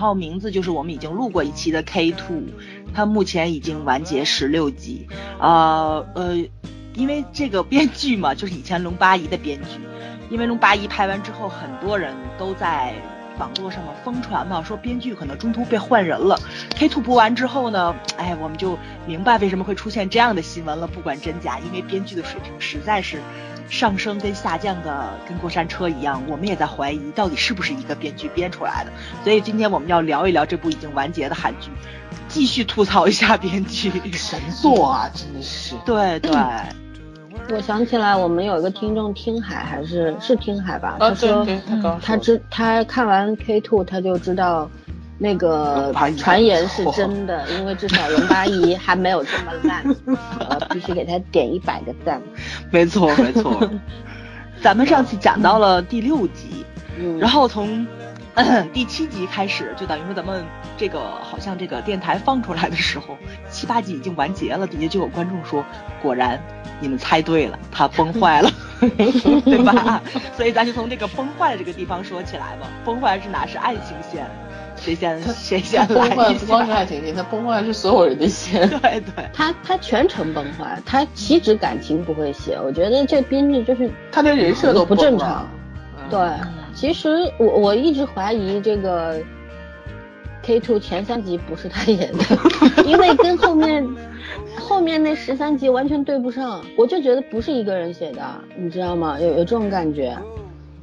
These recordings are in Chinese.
然后名字就是我们已经录过一期的 K Two，它目前已经完结十六集，呃呃，因为这个编剧嘛，就是以前龙八一的编剧，因为龙八一拍完之后，很多人都在网络上面疯传嘛，说编剧可能中途被换人了。K Two 播完之后呢，哎，我们就明白为什么会出现这样的新闻了，不管真假，因为编剧的水平实在是。上升跟下降的跟过山车一样，我们也在怀疑到底是不是一个编剧编出来的。所以今天我们要聊一聊这部已经完结的韩剧，继续吐槽一下编剧神作啊，真的是。对对，我想起来我们有一个听众听海还是是听海吧，他说他他知他看完 K Two 他就知道。那个传言是真的，因为至少龙八姨还没有这么烂，呃，必须给他点一百个赞。没错没错，咱们上次讲到了第六集，然后从第七集开始，就等于说咱们这个好像这个电台放出来的时候，七八集已经完结了，底下就有观众说，果然你们猜对了，他崩坏了，对吧？所以咱就从这个崩坏的这个地方说起来吧，崩坏是哪？是爱情线。谁先谁先崩坏？不光是爱情线，他崩坏是所有人的线。对对，他他全程崩坏，他岂止感情不会写？我觉得这编剧就是他连人设都不正常。对，其实我我一直怀疑这个 K two 前三集不是他演的，因为跟后面后面那十三集完全对不上，我就觉得不是一个人写的，你知道吗？有有这种感觉。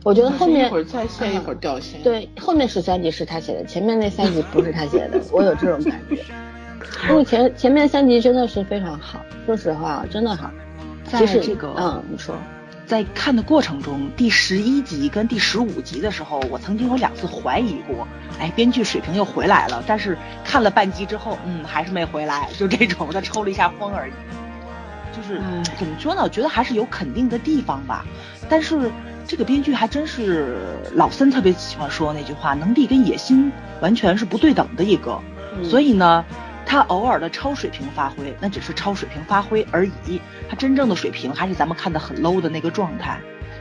我觉得后面一会儿在线，一会儿掉线。对，后面十三集是他写的，前面那三集不是他写的，我有这种感觉。因为前前面三集真的是非常好，说实话真的好。在这个嗯，你说，在看的过程中，第十一集跟第十五集的时候，我曾经有两次怀疑过，哎，编剧水平又回来了。但是看了半集之后，嗯，还是没回来，就这种，他抽了一下风而已。就是嗯怎么说呢？我觉得还是有肯定的地方吧，但是。这个编剧还真是老森特别喜欢说那句话，能力跟野心完全是不对等的一个，所以呢，他偶尔的超水平发挥，那只是超水平发挥而已，他真正的水平还是咱们看的很 low 的那个状态。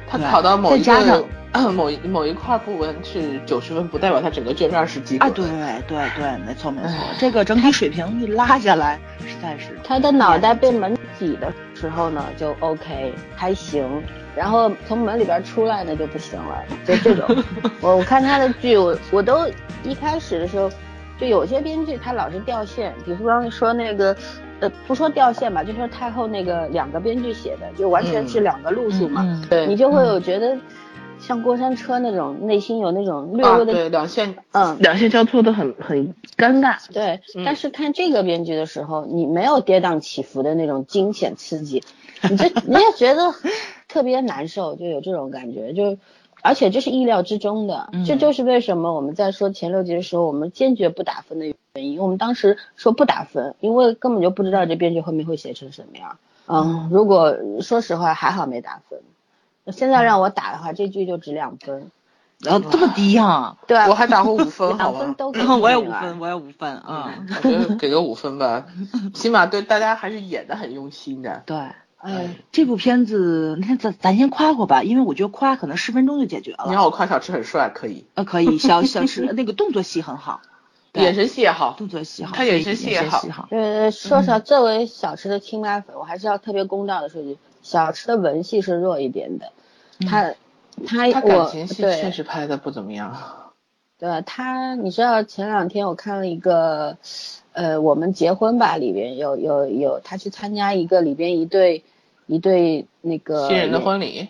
他考到某一个 某一某一块部分是九十分，不代表他整个卷面是及格。啊，对对对，没错没错，这个整体水平一拉下来，实在是。他的脑袋被门挤的时候呢，就 OK 还行。然后从门里边出来那就不行了，就这种。我我看他的剧，我我都一开始的时候，就有些编剧他老是掉线，比如说说那个，呃，不说掉线吧，就说太后那个两个编剧写的，就完全是两个路数嘛。对，你就会有觉得像过山车那种，内心有那种略微的对两线，嗯，两线交错的很很尴尬。对，但是看这个编剧的时候，你没有跌宕起伏的那种惊险刺激，你就你也觉得。特别难受，就有这种感觉，就而且这是意料之中的，这就是为什么我们在说前六集的时候，我们坚决不打分的原因。我们当时说不打分，因为根本就不知道这编剧后面会写成什么样。嗯，如果说实话，还好没打分。现在让我打的话，这剧就值两分。然后这么低啊？对，我还打过五分，好吗？我也五分，我也五分啊。我觉得给个五分吧，起码对大家还是演的很用心的。对。哎，这部片子，那咱咱先夸夸吧，因为我觉得夸可能十分钟就解决了。你让我夸小池很帅，可以？呃，可以。小小池 那个动作戏很好，眼神戏也好，动作戏好，他眼神戏也好。呃，说实话，作为小池的亲妈粉，我还是要特别公道的说句，小池的文戏是弱一点的。他他他感情戏确实拍的不怎么样。对他，你知道前两天我看了一个，呃，我们结婚吧里边有有有他去参加一个里边一对。一对那个新人的婚礼，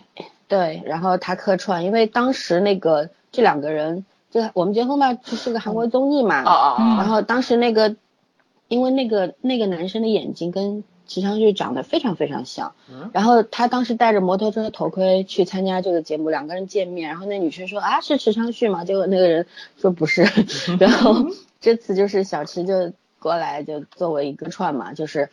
对，然后他客串，因为当时那个这两个人，就我们结婚吧，就是个韩国综艺嘛，啊啊然后当时那个，因为那个那个男生的眼睛跟池昌旭长得非常非常像，然后他当时戴着摩托车头盔去参加这个节目，两个人见面，然后那女生说啊是池昌旭吗？结果那个人说不是，然后 这次就是小池就过来就作为一个串嘛，就是。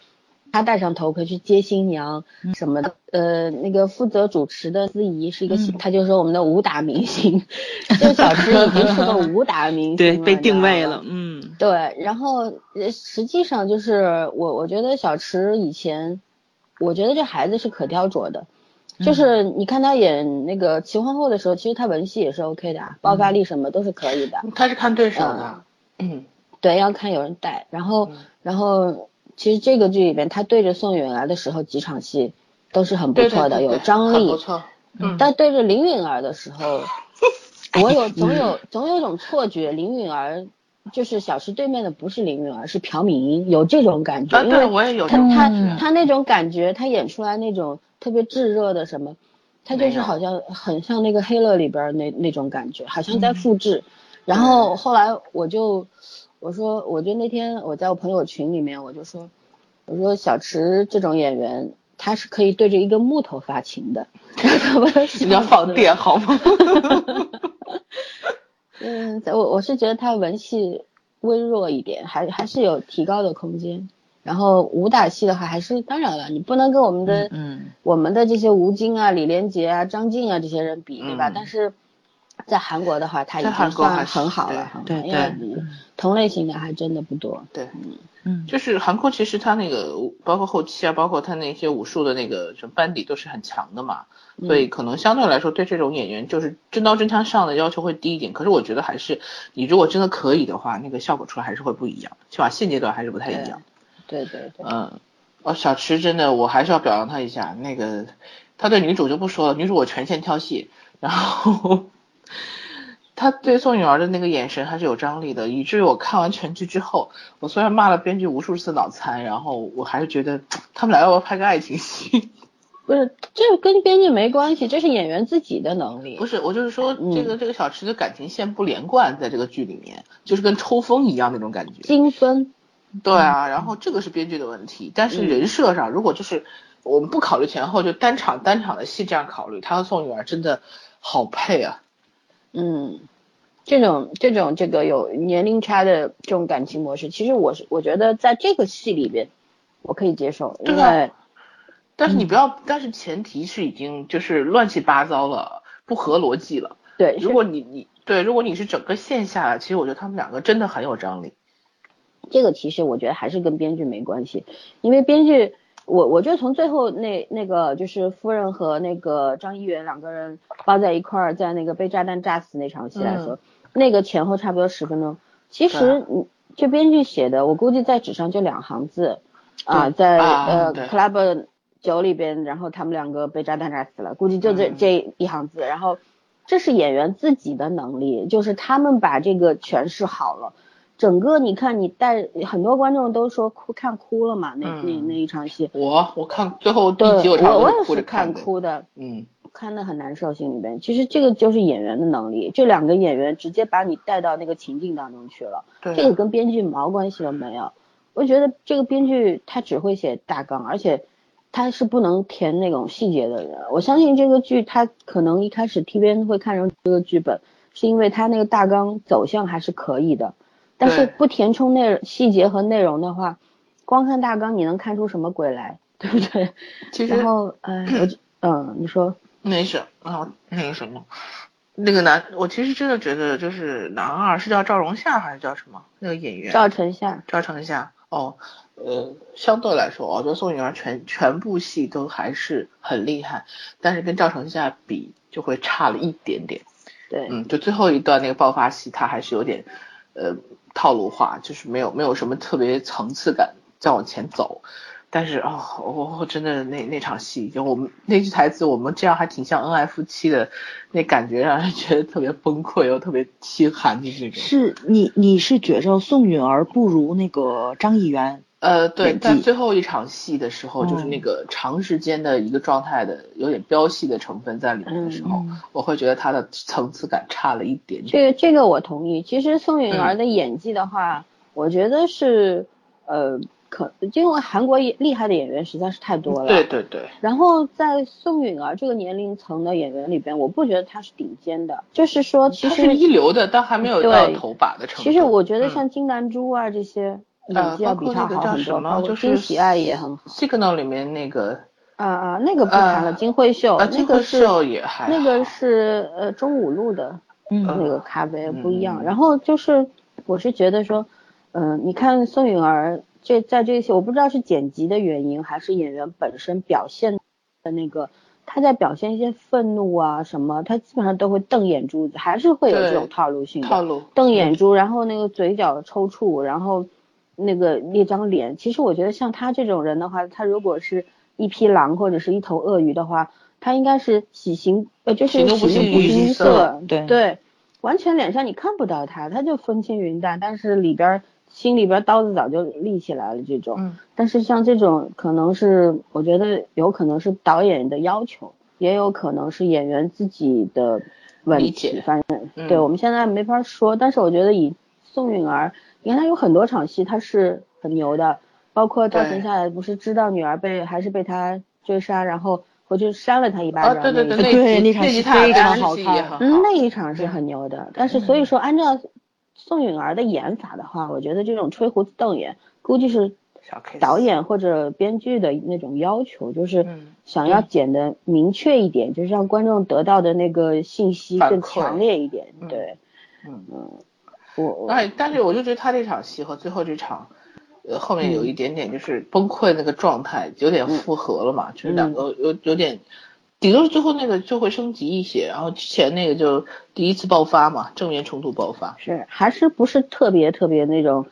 他戴上头盔去接新娘什么的，呃，那个负责主持的司仪是一个，他就说我们的武打明星，就小池已经是个武打明 星，对，被定位了，嗯，对，然后实际上就是我，我觉得小池以前，我觉得这孩子是可雕琢的，就是你看他演那个齐皇后的时候，其实他文戏也是 OK 的，爆发力什么都是可以的。他是看对手的，嗯，对，要看有人带。然后，然后其实这个剧里边，他对着宋允儿的时候，几场戏都是很不错的，有张力。不错。嗯。但对着林允儿的时候，我有总有总有一种错觉，林允儿就是小池对面的不是林允儿，是朴敏英，有这种感觉。啊，对，我也有。他他他那种感觉，他演出来那种。特别炙热的什么，他就是好像很像那个黑乐里边那那种感觉，好像在复制。然后后来我就我说，我就那天我在我朋友群里面我就说，我说小池这种演员他是可以对着一个木头发情的，你要放电好吗？嗯，我我是觉得他文戏微弱一点，还还是有提高的空间。然后武打戏的话，还是当然了，你不能跟我们的嗯我们的这些吴京啊、李连杰啊、张晋啊这些人比，对吧？但是在韩国的话，他已经算很好了，对对，同类型的还真的不多。对，嗯，就是韩国其实他那个包括后期啊，包括他那些武术的那个什么班底都是很强的嘛，所以可能相对来说对这种演员就是真刀真枪上的要求会低一点。可是我觉得还是你如果真的可以的话，那个效果出来还是会不一样，起码现阶段还是不太一样。对对对，嗯，哦，小池真的，我还是要表扬他一下。那个，他对女主就不说了，女主我全线挑戏。然后，他对宋允儿的那个眼神还是有张力的，以至于我看完全剧之后，我虽然骂了编剧无数次脑残，然后我还是觉得他们俩要不要拍个爱情戏？不是，这跟编剧没关系，这是演员自己的能力。不是，我就是说这个这个小池的感情线不连贯，在这个剧里面就是跟抽风一样那种感觉。精分。对啊，然后这个是编剧的问题，但是人设上，如果就是我们不考虑前后，就单场单场的戏这样考虑，他和宋雨儿真的好配啊。嗯，这种这种这个有年龄差的这种感情模式，其实我是我觉得在这个戏里边我可以接受，因为但是你不要，但是前提是已经就是乱七八糟了，不合逻辑了。对，如果你你对，如果你是整个线下来，其实我觉得他们两个真的很有张力。这个其实我觉得还是跟编剧没关系，因为编剧，我我觉得从最后那那个就是夫人和那个张一元两个人抱在一块儿，在那个被炸弹炸死那场戏来说，那个前后差不多十分钟。其实你这编剧写的，我估计在纸上就两行字啊，在呃 club 酒里边，然后他们两个被炸弹炸死了，估计就这这一行字。然后这是演员自己的能力，就是他们把这个诠释好了。整个你看，你带很多观众都说哭看哭了嘛，那那那一场戏，我我看最后第几我我也是看哭的，嗯，看的很难受，心里边。其实这个就是演员的能力，这两个演员直接把你带到那个情境当中去了，这个跟编剧毛关系都没有。我觉得这个编剧他只会写大纲，而且他是不能填那种细节的人。我相信这个剧他可能一开始 T 编会看成这个剧本，是因为他那个大纲走向还是可以的。但是不填充内细节和内容的话，光看大纲你能看出什么鬼来，对不对？其实，然后，呃，我，嗯，你说，没事，啊，那个什么，那个男，我其实真的觉得就是男二是叫赵荣夏还是叫什么？那个演员赵成夏，赵成夏，哦，呃，相对来说，我觉得宋颖儿全全部戏都还是很厉害，但是跟赵成夏比就会差了一点点。对，嗯，就最后一段那个爆发戏，他还是有点，呃。套路化就是没有没有什么特别层次感再往前走，但是哦，我真的那那场戏就我们那句台词，我们这样还挺像恩爱夫妻的，那感觉让人觉得特别崩溃又特别凄寒的那种。是你你是觉着宋允儿不如那个张艺源？呃，对，在最后一场戏的时候，就是那个长时间的一个状态的有点飙戏的成分在里面的时候，我会觉得他的层次感差了一点点。这个这个我同意。其实宋允儿的演技的话，我觉得是呃，可因为韩国厉害的演员实在是太多了。对对对。然后在宋允儿这个年龄层的演员里边，我不觉得他是顶尖的，就是说其实是一流的，但还没有到头把的程度。其实我觉得像金南珠啊这些。演技要比他好很多，就是喜爱也很好。Signal 里面那个啊啊，那个不谈了，金惠秀，那个是那个是呃中五路的那个咖啡不一样。然后就是我是觉得说，嗯，你看宋允儿这在这些，我不知道是剪辑的原因还是演员本身表现的那个他在表现一些愤怒啊什么，他基本上都会瞪眼珠子，还是会有这种套路性的套路，瞪眼珠，然后那个嘴角抽搐，然后那个那张脸。其实我觉得像他这种人的话，他如果是一匹狼或者是一头鳄鱼的话，他应该是喜形呃就是喜形不形于色，对对，完全脸上你看不到他，他就风轻云淡，但是里边心里边刀子早就立起来了这种。嗯，但是像这种可能是我觉得有可能是导演的要求，也有可能是演员自己的问题，反正、嗯对我们现在没法说。但是我觉得以宋允儿，你看他有很多场戏他是很牛的，包括赵对。晨下来不是知道女儿被还是被他追杀，然后回去扇了他一巴啊，掌、对对对，那一场非常好看那一场是很牛的。但是所以说，按照宋允儿的演法的话，我觉得这种吹胡子瞪眼，估计是导演或者编剧的那种要求，就是嗯想要剪的明确一点，就是让观众得到的那个信息更强烈一点。嗯对，嗯。嗯，哎，但是我就觉得他这场戏和最后这场，呃，后面有一点点就是崩溃那个状态，有点复合了嘛，就是两个有有点，顶多是最后那个就会升级一些，然后之前那个就第一次爆发嘛，正面冲突爆发。是还是不是特别特别那种。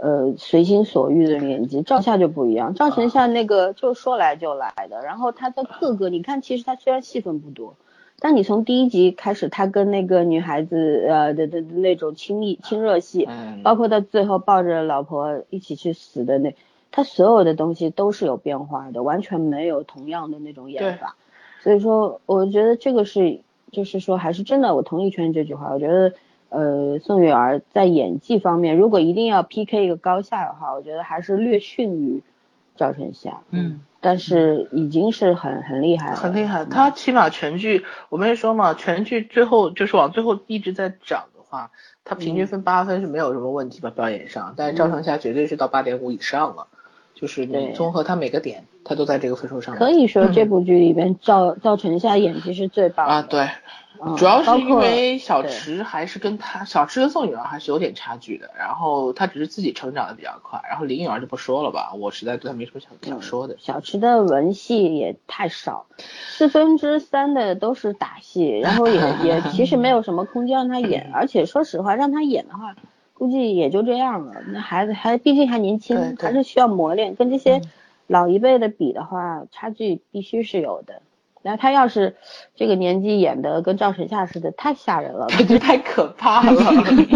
呃，随心所欲的演技，赵夏就不一样。赵晨夏那个就说来就来的，然后他的各个，你看，其实他虽然戏份不多，但你从第一集开始，他跟那个女孩子呃的的的那种亲密亲热戏，嗯，包括到最后抱着老婆一起去死的那，他所有的东西都是有变化的，完全没有同样的那种演法。所以说，我觉得这个是，就是说，还是真的，我同意圈这句话。我觉得，呃，宋雨儿在演技方面，如果一定要 PK 一个高下的话，我觉得还是略逊于赵晨夏。嗯，但是已经是很很厉害了，很厉害。他起码全剧，我们也说嘛，全剧最后就是往最后一直在涨的话，他平均分八分是没有什么问题吧，表演上。但是赵成夏绝对是到八点五以上了，就是你综合他每个点，他都在这个分数上。可以说这部剧里边赵赵晨夏演技是最棒的。啊，对，嗯主要是因为小池还是跟他小池跟宋雨儿还是有点差距的，然后他只是自己成长的比较快，然后林允儿就不说了吧，我实在对他没什么想想说的。小池的文戏也太少，四分之三的都是打戏，然后也 也其实没有什么空间让他演，而且说实话让他演的话，估计也就这样了。那孩子还毕竟还年轻，对对还是需要磨练，跟这些老一辈的比的话，差距必须是有的。然后他要是这个年纪演的跟赵晨夏似的，太吓人了，感觉太可怕了。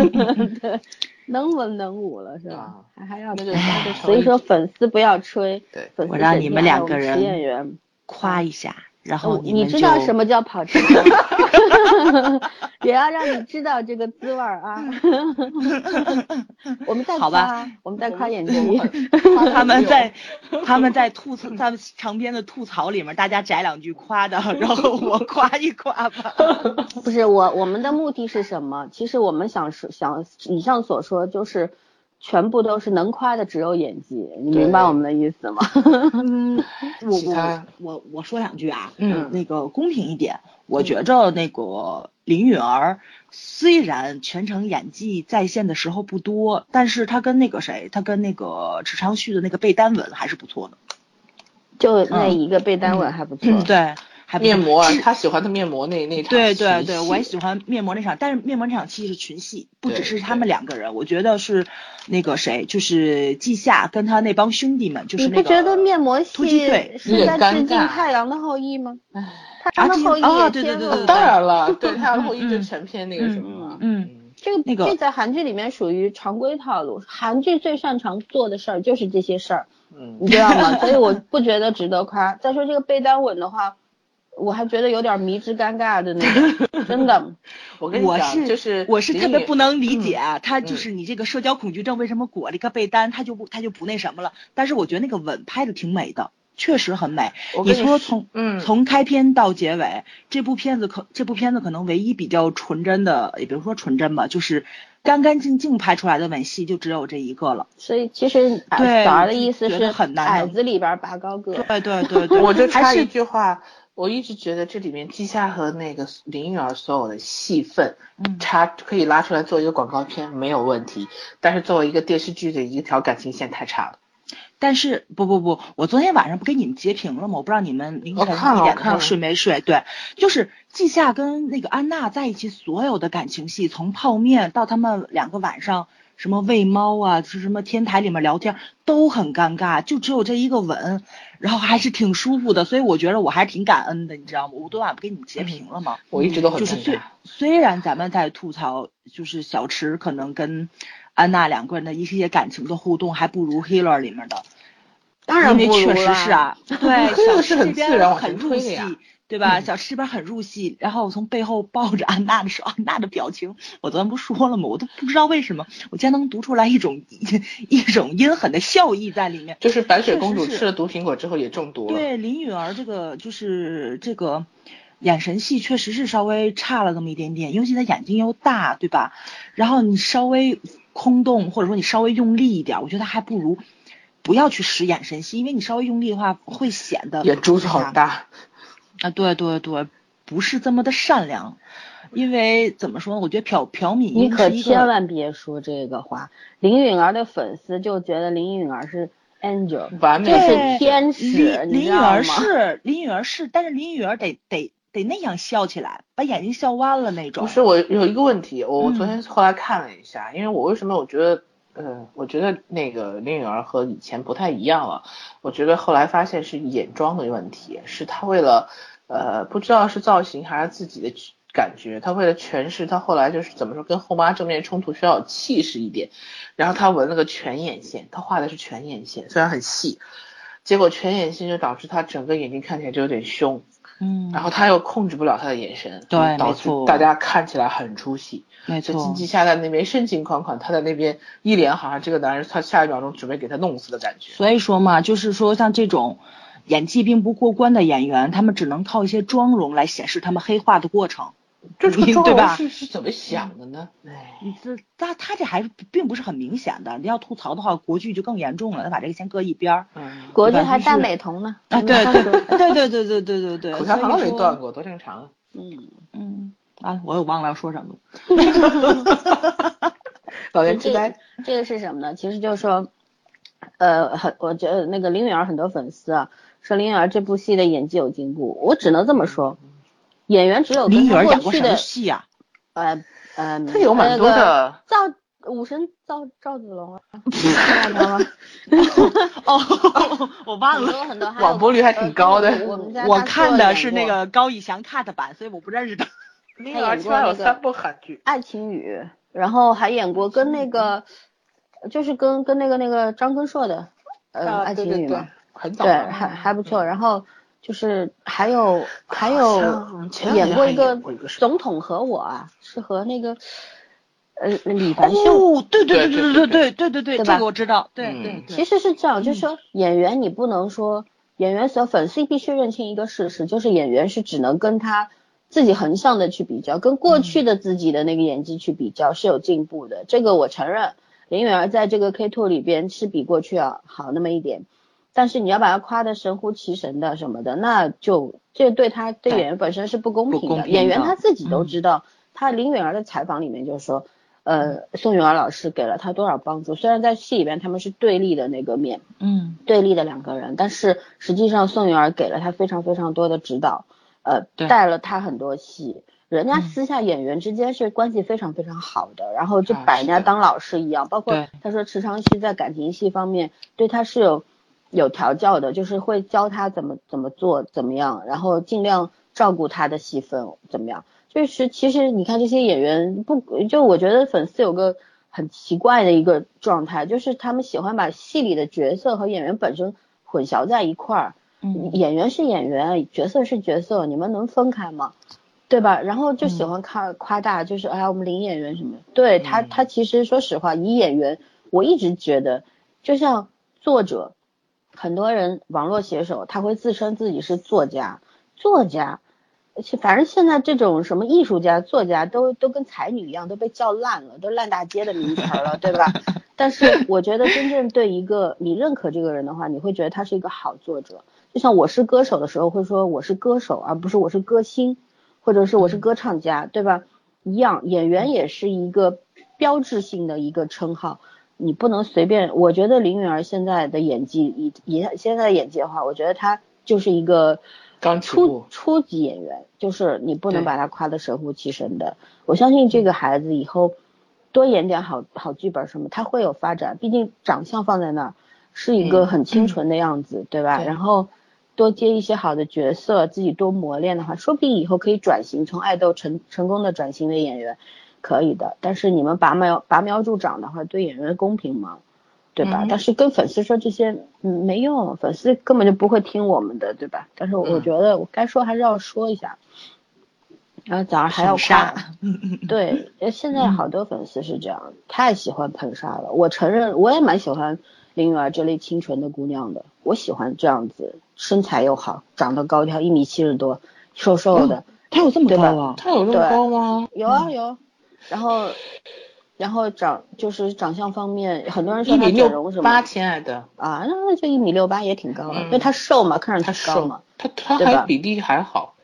对，能文能武了是吧啊？还还要那就吹那就成所以说粉丝不要吹，对粉丝我让你们两个人实验员。夸一下，然后哦你知道什么叫跑题吗？也要让你知道这个滋味儿啊！我们再好吧夸，我们再夸演我技。他们在 他们在吐槽他们长篇的吐槽里面，大家摘两句夸的，然后我夸一夸吧。不是我，我们的目的是什么？其实我们想说，想以上所说就是全部都是能夸的，只有演技。你明白我们的意思吗？嗯，我其他我我我说两句啊，嗯那个公平一点，我觉着那个林允儿虽然全程演技在线的时候不多，但是她跟那个谁，她跟那个池昌旭的那个背单吻还是不错的。就那一个背单吻还不错。嗯，对，还面膜，是他喜欢的面膜那那场对对对，我也喜欢面膜那场，但是面膜那场戏是群戏，不只是他们两个人，我觉得是那个谁，就是季夏跟他那帮兄弟们，就是那个你不觉得面膜突击戏队是在有点致敬尴尬《太阳的后裔》吗？唉太阳的后裔对对对对当然了，对他后裔就嗯全篇那个什么嘛，嗯。这个那个这在韩剧里面属于常规套路，韩剧最擅长做的事儿就是这些事儿，嗯。你知道吗？所以我不觉得值得夸。再说这个被单吻的话，我还觉得有点迷之尴尬的那种，真的。我跟你讲，我是就是我是特别不能理解啊，他就嗯是你这个社交恐惧症为什么裹了一个被单，他就不他就不那什么了。但是我觉得那个吻拍的挺美的，确实很美。你说说从嗯从开篇到结尾，这部片子可这部片子可能唯一比较纯真的，也比如说纯真吧，就是干干净净拍出来的吻戏就只有这一个了。所以其实啊对枣儿的意思是很难矮子里边拔高个。对对对对，我就插一还是句话，我一直觉得这里面季夏和那个林允儿所有的戏份，嗯插可以拉出来做一个广告片没有问题，但是作为一个电视剧的一条感情线太差了。但是不不不，我昨天晚上不给你们截屏了吗？我不知道你们凌晨一点的时候我睡没睡？对，就是季夏跟那个安娜在一起所有的感情戏，从泡面到他们两个晚上什么喂猫啊，是什么天台里面聊天，都很尴尬，就只有这一个吻，然后还是挺舒服的，所以我觉得我还是挺感恩的，你知道吗？我昨晚不给你们截屏了吗？我一直都很就是虽。虽然咱们在吐槽，就是小池可能跟安娜两个人的一些感情的互动还不如 Healer 里面的，当然因不如为确实是啊，对，Healer 是很小池这边自然很入戏对吧？嗯小池这边很入戏，然后我从背后抱着安娜的时候，安娜的表情，我昨天不说了吗？我都不知道为什么，我竟然能读出来一种一种阴狠的笑意在里面。就是白雪公主吃了毒苹果之后也中毒了。对林允儿这个就是这个眼神戏确实是稍微差了那么一点点，尤其她眼睛又大，对吧？然后你稍微空洞，或者说你稍微用力一点，我觉得还不如不要去使眼神戏，因为你稍微用力的话会显得眼珠子好大。啊，对对对，不是这么的善良。因为怎么说呢？我觉得朴朴敏你可英是一个千万别说这个话。林允儿的粉丝就觉得林允儿是 angel，完美这对是天使，林林允儿？是林允儿是，但是林允儿得得得那样笑起来，把眼睛笑弯了那种。不是我有一个问题，我我昨天后来看了一下，因为我为什么我觉得，呃，我觉得那个林允儿和以前不太一样了。我觉得后来发现是眼妆的问题，是她为了，呃，不知道是造型还是自己的感觉，他为了诠释，他后来就是怎么说，跟后妈正面冲突需要有气势一点，然后他纹了个全眼线，他画的是全眼线，虽然很细，结果全眼线就导致他整个眼睛看起来就有点凶。嗯，然后他又控制不了他的眼神，对导致大家看起来很出戏。没错就经，济下在那边深情款款，他在那边一脸好像这个男人他下一秒钟准备给他弄死的感觉。所以说嘛，就是说像这种演技并不过关的演员，他们只能靠一些妆容来显示他们黑化的过程。这个妆对吧容是是怎么想的呢？哎，你这他他这还是并不是很明显的。你要吐槽的话，国剧就更严重了，他把这个先搁一边儿。嗯，国剧还大美瞳呢。啊，对对对对对对对对对，口香糖都所以说没断过，多正常啊。嗯，嗯，啊，我也忘了要说什么了。老年痴这呆，这个是什么呢？其实就是说，呃，很我觉得那个林允儿很多粉丝啊，说林允儿这部戏的演技有进步，我只能这么说，演员只有跟林允儿演过什么过去的戏啊？呃呃，他有蛮多的。赵武神赵赵子龙啊，看到吗？哦，我忘很了。多很多，还有网播率还挺高的我看的是那个高以翔 cut 版，所以我不认识他。林允儿起码有三部韩剧，爱情雨，然后还演过跟那个，就是跟跟那个那个张根硕的，呃，啊爱情雨嘛，对，很早对。还还不错。然后就是还有还有演过一个总统和我啊，是和那个呃李凡秀。哦，对对对对对对对对对对，对吧这个我知道。对嗯对对。其实是这样，就是嗯说演员你不能说演员所粉丝必须认清一个事实，就是演员是只能跟他自己横向的去比较，跟过去的自己的那个演技去比较是有进步的，这个我承认。林允儿在这个 K two 里边是比过去要好那么一点，但是你要把他夸的神乎其神的什么的，那就这对他对对演员本身是不公平的。演员他自己都嗯知道，他林允儿的采访里面就说，呃，宋允儿老师给了他多少帮助。虽然在戏里边他们是对立的那个面，嗯，对立的两个人，但是实际上宋允儿给了他非常非常多的指导，呃，带了他很多戏。人家嗯私下演员之间是关系非常非常好的，然后就啊把人家当老师一样。包括他说池昌旭在感情戏方面对他是有有调教的，就是会教他怎么怎么做怎么样，然后尽量照顾他的戏份怎么样。就是其实你看这些演员不就我觉得粉丝有个很奇怪的一个状态，就是他们喜欢把戏里的角色和演员本身混淆在一块儿。嗯演员是演员，角色是角色，你们能分开吗？对吧？然后就嗯喜欢夸夸大，就是哎呀，我们林演员什么。对他，嗯他其实说实话，以演员，我一直觉得，就像作者，很多人网络写手他会自称自己是作家，作家，而且反正现在这种什么艺术家、作家都都跟才女一样，都被叫烂了，都烂大街的名词儿了，对吧？但是我觉得真正对一个你认可这个人的话，你会觉得他是一个好作者。就像我是歌手的时候会说我是歌手，而不是我是歌星，或者是我是歌唱家，对吧？一样，演员也是一个标志性的一个称号。你不能随便。我觉得林允儿现在的演技，以以现在的演技的话，我觉得她就是一个初初级演员，就是你不能把她夸得神乎其神的。我相信这个孩子以后多演点好好剧本什么，他会有发展。毕竟长相放在那儿，是一个很清纯的样子，对吧？然后。多接一些好的角色，自己多磨练的话，说不定以后可以转型，从爱豆成成功的转型为演员，可以的。但是你们拔苗拔苗助长的话，对演员公平吗？对吧？但是跟粉丝说这些，嗯，没用，粉丝根本就不会听我们的，对吧？但是我觉得我该说还是要说一下。然后早上还要夸，对，现在好多粉丝是这样，太喜欢喷杀了。我承认，我也蛮喜欢林允儿这类清纯的姑娘的，我喜欢这样子。身材又好，长得高挑，一米七十多，瘦瘦的。他有这么高吗？她有这么高吗？有啊有。然后，然后长就是长相方面，很多人说他整容什么。八，亲爱的。啊，那那就一米六八也挺高了，因为他瘦嘛，看着他高嘛。他他还比例还好。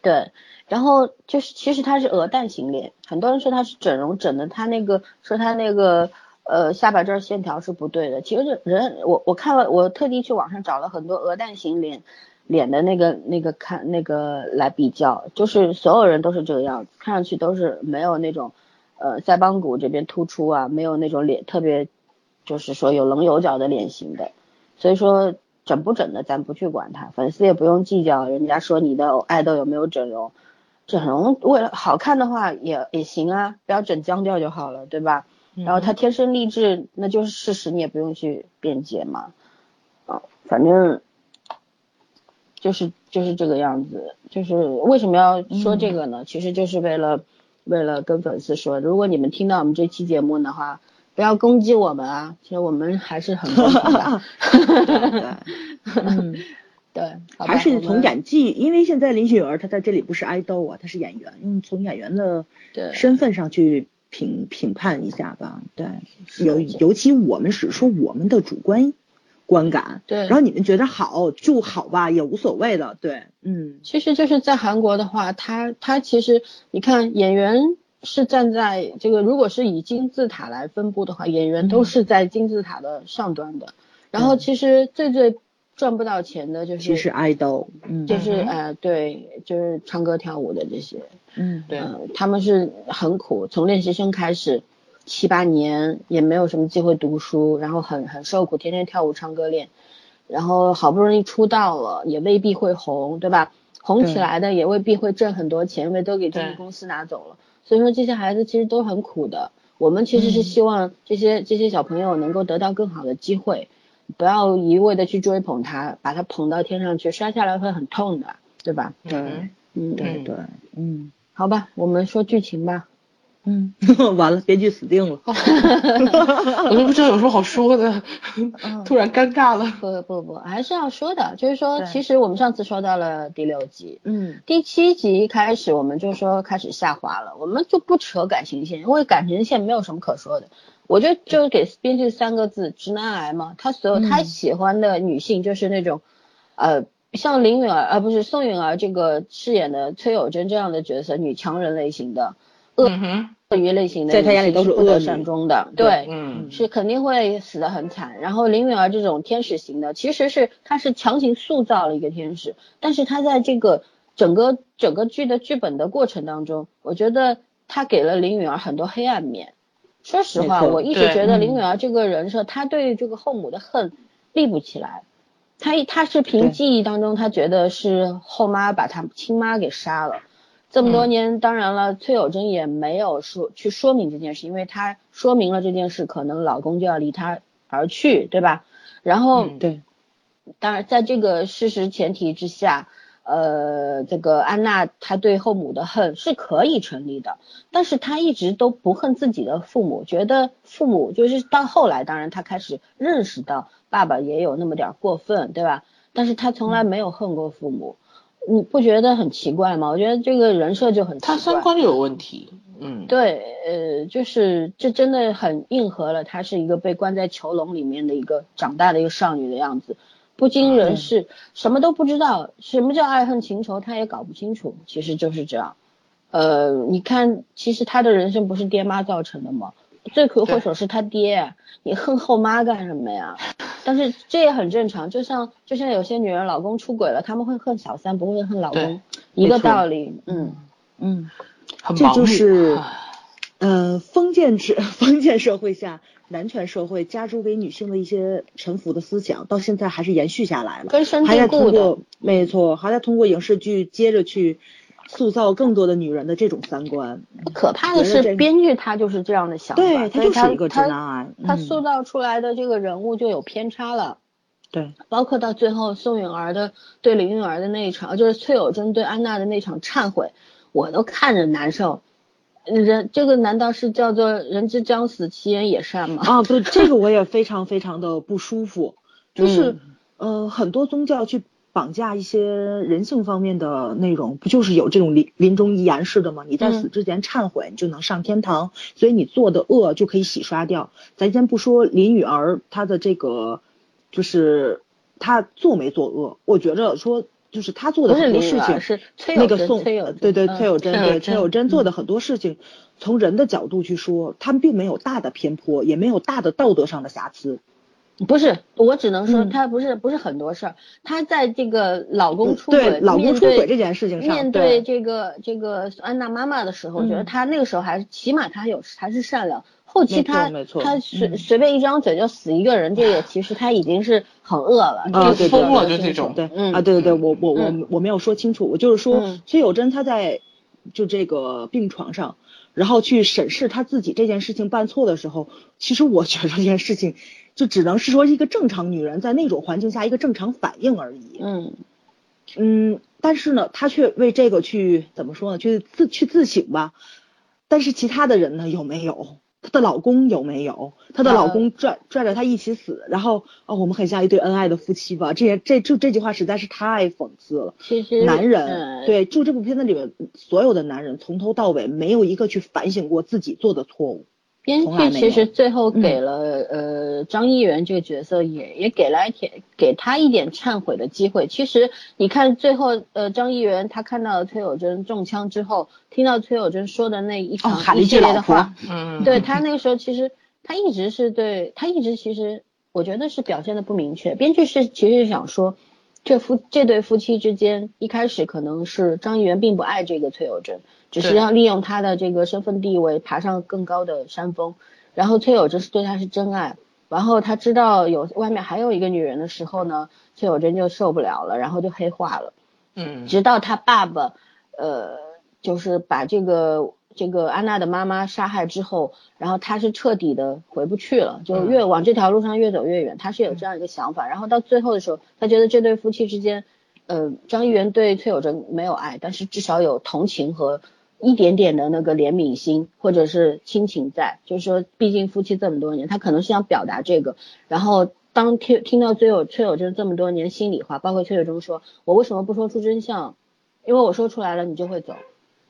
对，然后就是其实他是鹅蛋型脸，很多人说他是整容整的，他那个说他那个。呃，下巴这儿线条是不对的。其实人，我我看了，我特地去网上找了很多鹅蛋型脸脸的那个那个看那个来比较，就是所有人都是这个样子，看上去都是没有那种呃腮帮骨这边突出啊，没有那种脸特别就是说有棱有角的脸型的。所以说整不整的咱不去管它，粉丝也不用计较人家说你的爱豆有没有整容，整容为了好看的话也也行啊，不要整僵掉就好了，对吧？然后他天生丽质，那就是事实，你也不用去辩解嘛。啊，反正就是就是这个样子。就是为什么要说这个呢？其实就是为了为了跟粉丝说，如果你们听到我们这期节目的话，不要攻击我们啊。其实我们还是很公平的。嗯，对，还是从演技，因为现在林雪儿她在这里不是爱豆啊，她是演员，嗯，从演员的身份上去。评评判一下吧，对，尤尤其我们只说我们的主观观感，对，然后你们觉得好就好吧，也无所谓的，对，嗯，其实就是在韩国的话，他他其实你看演员是站在这个，如果是以金字塔来分布的话，演员都是在金字塔的上端的，然后其实最最。赚不到钱的就是其实爱豆，嗯，就是呃对，就是唱歌跳舞的这些，嗯，对，他们是很苦，从练习生开始七八年也没有什么机会读书，然后很很受苦，天天跳舞唱歌练，然后好不容易出道了，也未必会红，对吧？红起来的也未必会挣很多钱，因为都给经纪公司拿走了。所以说这些孩子其实都很苦的，我们其实是希望这些这些小朋友能够得到更好的机会。不要一味的去追捧他，把他捧到天上去，摔下来会很痛的，对吧？对，嗯，对对，嗯，好吧，我们说剧情吧。嗯，完了，编剧死定了。我都不知道有什么好说的，突然尴尬了。不不不，还是要说的，就是说，其实我们上次说到了第六集，嗯，第七集开始我们就说开始下滑了，我们就不扯感情线，因为感情线没有什么可说的。我觉得就给编剧三个字：直男癌嘛。他所有他喜欢的女性就是那种，呃，像林允儿，呃，不是宋允儿这个饰演的崔有贞这样的角色，女强人类型的。鳄鳄鱼类型的，在他眼里都是恶善终的，对，嗯，是肯定会死得很惨。然后林允儿这种天使型的，其实是他是强行塑造了一个天使，但是他在这个整个整个剧的剧本的过程当中，我觉得他给了林允儿很多黑暗面。说实话，我一直觉得林允儿这个人设，他对这个后母的恨立不起来。他他是凭记忆当中，他觉得是后妈把他亲妈给杀了。这么多年，当然了，崔有贞也没有说去说明这件事，因为她说明了这件事，可能老公就要离她而去，对吧？然后，对，当然，在这个事实前提之下，呃，这个安娜她对后母的恨是可以成立的，但是她一直都不恨自己的父母，觉得父母就是到后来，当然她开始认识到爸爸也有那么点过分，对吧？但是她从来没有恨过父母。你不觉得很奇怪吗？我觉得这个人设就很奇怪。他三观有问题。嗯，对，呃，就是这真的很应和了她是一个被关在囚笼里面的一个长大的一个少女的样子，不经人事，什么都不知道，什么叫爱恨情仇，她也搞不清楚，其实就是这样。呃，你看，其实她的人生不是爹妈造成的吗？罪魁祸首是他爹，你恨后妈干什么呀？但是这也很正常，就像就像有些女人老公出轨了，他们会恨小三，不会恨老公，一个道理。嗯嗯，这就是呃封建制 封建社会下男权社会加诸给女性的一些臣服的思想，到现在还是延续下来了，根深蒂固的。没错，还在通过影视剧接着去。塑造更多的女人的这种三观，可怕的是编剧他就是这样的想法，对他就是一个直男。癌，他塑造出来的这个人物就有偏差了，对，包括到最后宋允儿的对林允儿的那一场，就是崔有贞对安娜的那场忏悔，我都看着难受，人这个难道是叫做人之将死其言也善吗？啊，对，这个我也非常非常的不舒服，就是呃很多宗教去。绑架一些人性方面的内容，不就是有这种临临终遗言式的吗？你在死之前忏悔，你就能上天堂，所以你做的恶就可以洗刷掉。咱先不说林雨儿她的这个，就是她做没做恶，我觉着说就是她做的很多事情，是那个宋对对崔有贞对崔有贞做的很多事情，从人的角度去说，他们并没有大的偏颇，也没有大的道德上的瑕疵。不是，我只能说她不是不是很多事儿。他在这个老公出轨、老公出轨这件事情上，面对这个这个安娜妈妈的时候，我觉得她那个时候还是起码她有还是善良。后期她她随随便一张嘴就死一个人，这个 其实她已经是很恶了，就疯了就这种。对，啊对对对，我我我我没有说清楚，我就是说崔有贞她在就这个病床上，然后去审视她自己这件事情办错的时候，其实我觉得这件事情。就只能是说一个正常女人在那种环境下一个正常反应而已。嗯嗯，但是呢，她却为这个去怎么说呢？去自去自省吧。但是其他的人呢，有没有？她的老公有没有？她的老公拽拽着她一起死，然后哦，我们很像一对恩爱的夫妻吧？这这就这句话实在是太讽刺了。其实男人对，就这部片子里面所有的男人从头到尾没有一个去反省过自己做的错误。编剧其实最后给了呃张艺元这个角色也也给了一点给他一点忏悔的机会。其实你看最后呃张艺元他看到崔有贞中枪之后，听到崔有贞说的那一场一系列的话，嗯，对他那个时候其实他一直是对他一直其实我觉得是表现的不明确。编剧是其实是想说这夫这对夫妻之间一开始可能是张艺元并不爱这个崔有贞。只是要利用他的这个身份地位爬上更高的山峰，然后崔有贞是对他是真爱，然后他知道有外面还有一个女人的时候呢，崔有贞就受不了了，然后就黑化了。嗯，直到他爸爸，呃，就是把这个这个安娜的妈妈杀害之后，然后他是彻底的回不去了，就越往这条路上越走越远，他是有这样一个想法。然后到最后的时候，他觉得这对夫妻之间，呃，张一元对崔有贞没有爱，但是至少有同情和。一点点的那个怜悯心或者是亲情在，就是说，毕竟夫妻这么多年，他可能是想表达这个。然后当听听到崔有崔有贞这么多年心里话，包括崔有贞说：“我为什么不说出真相？因为我说出来了，你就会走。”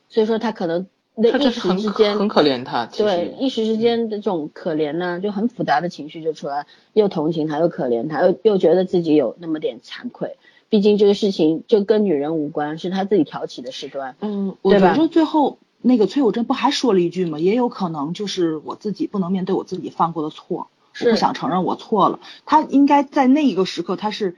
所以说他可能那一时之间很可怜他，对一时之间的这种可怜呢，就很复杂的情绪就出来，又同情他，又可怜他，又又觉得自己有那么点惭愧。毕竟这个事情就跟女人无关，是他自己挑起的事端。嗯，我觉得最后那个崔有贞不还说了一句吗？也有可能就是我自己不能面对我自己犯过的错，我不想承认我错了。他应该在那一个时刻，他是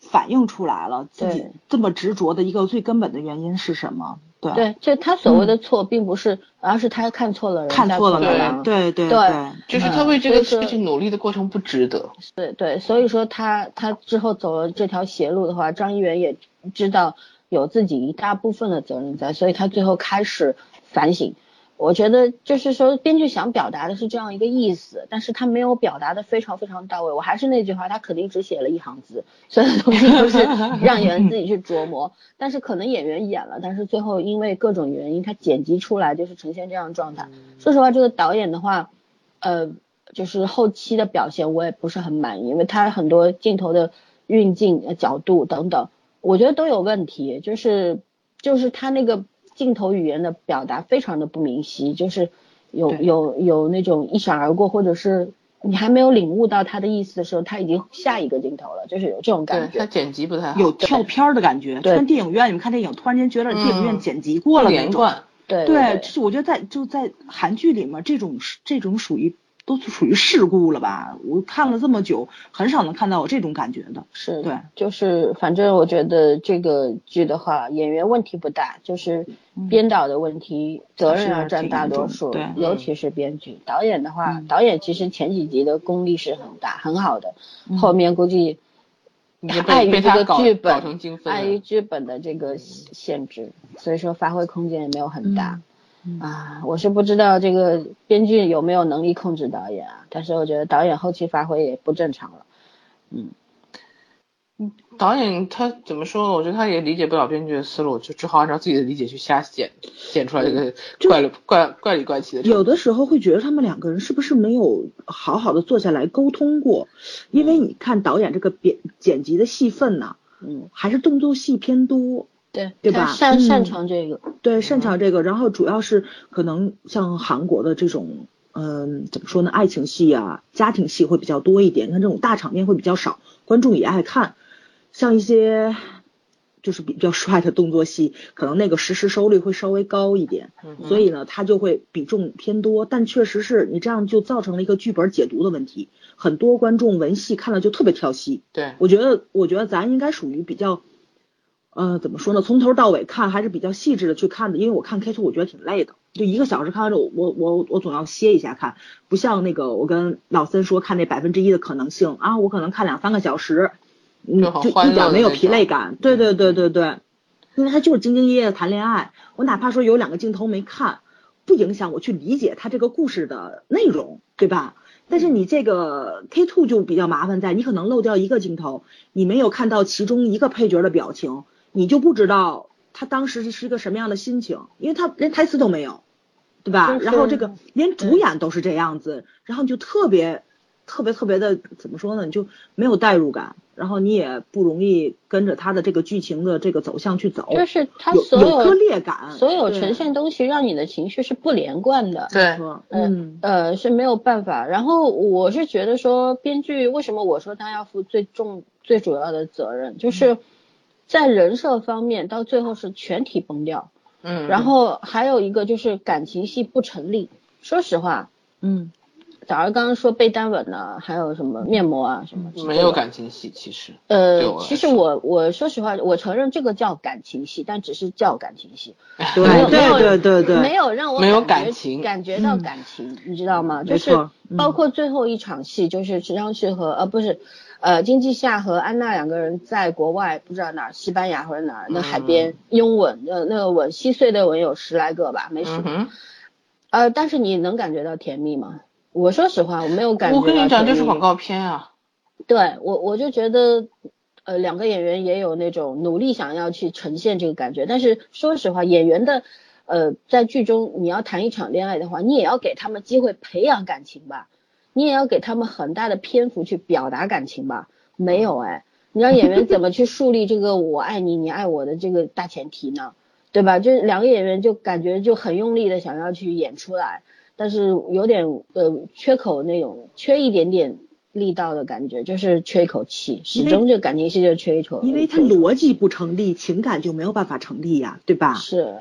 反映出来了自己这么执着的一个最根本的原因是什么？对，对，就他所谓的错，并不是，而是他看错了人，看错了人，对对对，就是他为这个事情努力的过程不值得。对对，所以说他他之后走了这条邪路的话，张一元也知道有自己一大部分的责任在，所以他最后开始反省。我觉得就是说，编剧想表达的是这样一个意思，但是他没有表达的非常非常到位。我还是那句话，他肯定只写了一行字，所有东西都是 让演员自己去琢磨。但是可能演员演了，但是最后因为各种原因，他剪辑出来就是呈现这样的状态。说实话，这个导演的话，呃，就是后期的表现我也不是很满意，因为他很多镜头的运镜、角度等等，我觉得都有问题。就是就是他那个。镜头语言的表达非常的不明晰，就是有有有那种一闪而过，或者是你还没有领悟到他的意思的时候，他已经下一个镜头了，就是有这种感觉。他剪辑不太好，有跳片的感觉，跟电影院你们看电影，突然间觉得电影院剪辑过了连贯。对对，就是我觉得在就在韩剧里面，这种这种属于都是属于事故了吧？我看了这么久，很少能看到有这种感觉的。是，对，就是反正我觉得这个剧的话，演员问题不大，就是编导的问题，责任要占大多数。对，尤其是编剧，导演的话，导演其实前几集的功力是很大很好的，后面估计。碍于这个剧本，碍于剧本的这个限制，所以说发挥空间也没有很大。啊，我是不知道这个编剧有没有能力控制导演啊，但是我觉得导演后期发挥也不正常了。嗯。嗯，导演他怎么说呢？我觉得他也理解不了编剧的思路，就只好按照自己的理解去瞎剪，剪出来这个怪里怪怪里怪气的。有的时候会觉得他们两个人是不是没有好好的坐下来沟通过？因为你看导演这个编剪辑的戏份呢，嗯，还是动作戏偏多，对对吧？擅擅长这个，对擅长这个，然后主要是可能像韩国的这种，嗯，怎么说呢？爱情戏啊，家庭戏会比较多一点，像这种大场面会比较少，观众也爱看。像一些就是比较帅的动作戏，可能那个实时收率会稍微高一点，所以呢，它就会比重偏多。但确实是你这样就造成了一个剧本解读的问题，很多观众文戏看了就特别跳戏。对，我觉得，我觉得咱应该属于比较，呃，怎么说呢？从头到尾看还是比较细致的去看的，因为我看 K two 我觉得挺累的，就一个小时看完之后，我我我总要歇一下看，不像那个我跟老森说看那百分之一的可能性啊，我可能看两三个小时。嗯，就一点没有疲累感，对对对对对，因为他就是兢兢业业谈恋爱，我哪怕说有两个镜头没看，不影响我去理解他这个故事的内容，对吧？但是你这个 K two 就比较麻烦在，你可能漏掉一个镜头，你没有看到其中一个配角的表情，你就不知道他当时是一个什么样的心情，因为他连台词都没有，对吧？然后这个连主演都是这样子，然后你就特别特别特别的怎么说呢？你就没有代入感。然后你也不容易跟着他的这个剧情的这个走向去走，就是他所有割裂感，所有呈现东西让你的情绪是不连贯的。对，嗯呃是没有办法。然后我是觉得说，编剧为什么我说他要负最重最主要的责任，就是在人设方面到最后是全体崩掉。嗯，然后还有一个就是感情戏不成立。说实话，嗯。早儿刚刚说被单吻呢，还有什么面膜啊什么？没有感情戏，其实。呃，其实我我说实话，我承认这个叫感情戏，但只是叫感情戏，对对对对对，没有让我没有感情感觉到感情，你知道吗？就是包括最后一场戏，就是池昌旭和呃不是呃金基夏和安娜两个人在国外不知道哪西班牙或者哪那海边拥吻，呃那个吻稀碎的吻有十来个吧，没十。呃，但是你能感觉到甜蜜吗？我说实话，我没有感觉。我跟你讲，就是广告片啊。对我，我就觉得，呃，两个演员也有那种努力想要去呈现这个感觉。但是说实话，演员的，呃，在剧中你要谈一场恋爱的话，你也要给他们机会培养感情吧，你也要给他们很大的篇幅去表达感情吧。没有哎，你让演员怎么去树立这个我爱你，你爱我的这个大前提呢？对吧？就两个演员就感觉就很用力的想要去演出来。但是有点呃缺口那种，缺一点点力道的感觉，就是缺一口气，始终就感情戏就缺一口。因为他逻辑不成立，情感就没有办法成立呀，对吧？是，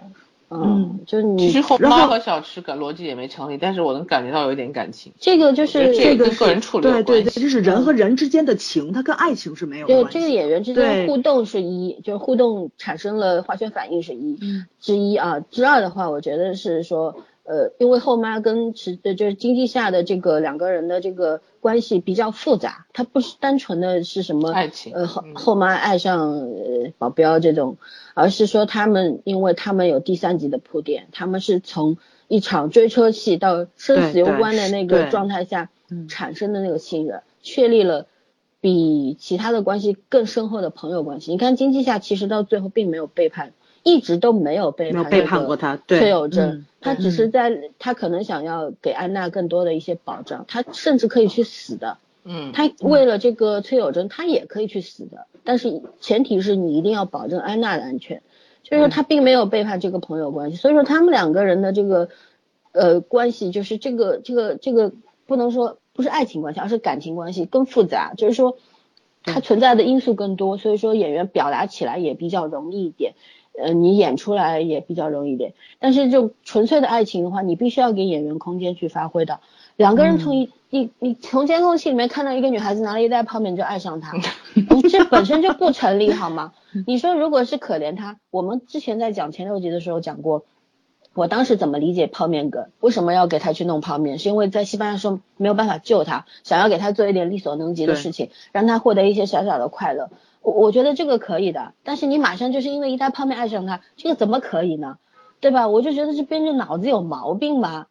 嗯，就你其实后妈和小吃感逻辑也没成立，但是我能感觉到有一点感情。这个就是这个个人处理对对对，这是人和人之间的情，它跟爱情是没有关系。对，这个演员之间互动是一，就是互动产生了化学反应是一之一啊，之二的话，我觉得是说。呃，因为后妈跟池呃就是经济下的这个两个人的这个关系比较复杂，它不是单纯的是什么爱情，呃后后妈爱上呃保镖这种，而是说他们因为他们有第三集的铺垫，他们是从一场追车戏到生死攸关的那个状态下产生的那个信任，确立了比其他的关系更深厚的朋友关系。你看经济下其实到最后并没有背叛。一直都没有背叛背叛过他，崔有贞，他只是在他可能想要给安娜更多的一些保障，他甚至可以去死的，嗯，他为了这个崔有贞，他也可以去死的，但是前提是你一定要保证安娜的安全，所以说他并没有背叛这个朋友关系，所以说他们两个人的这个呃关系就是这个这个这个不能说不是爱情关系，而是感情关系更复杂，就是说它存在的因素更多，所以说演员表达起来也比较容易一点。呃，你演出来也比较容易一点。但是就纯粹的爱情的话，你必须要给演员空间去发挥的。两个人从一一你从监控器里面看到一个女孩子拿了一袋泡面就爱上他，这本身就不成立好吗？你说如果是可怜他，我们之前在讲前六集的时候讲过。我当时怎么理解泡面哥？为什么要给他去弄泡面？是因为在西班牙时候没有办法救他，想要给他做一点力所能及的事情，让他获得一些小小的快乐。我我觉得这个可以的。但是你马上就是因为一袋泡面爱上他，这个怎么可以呢？对吧？我就觉得这编剧脑子有毛病吧？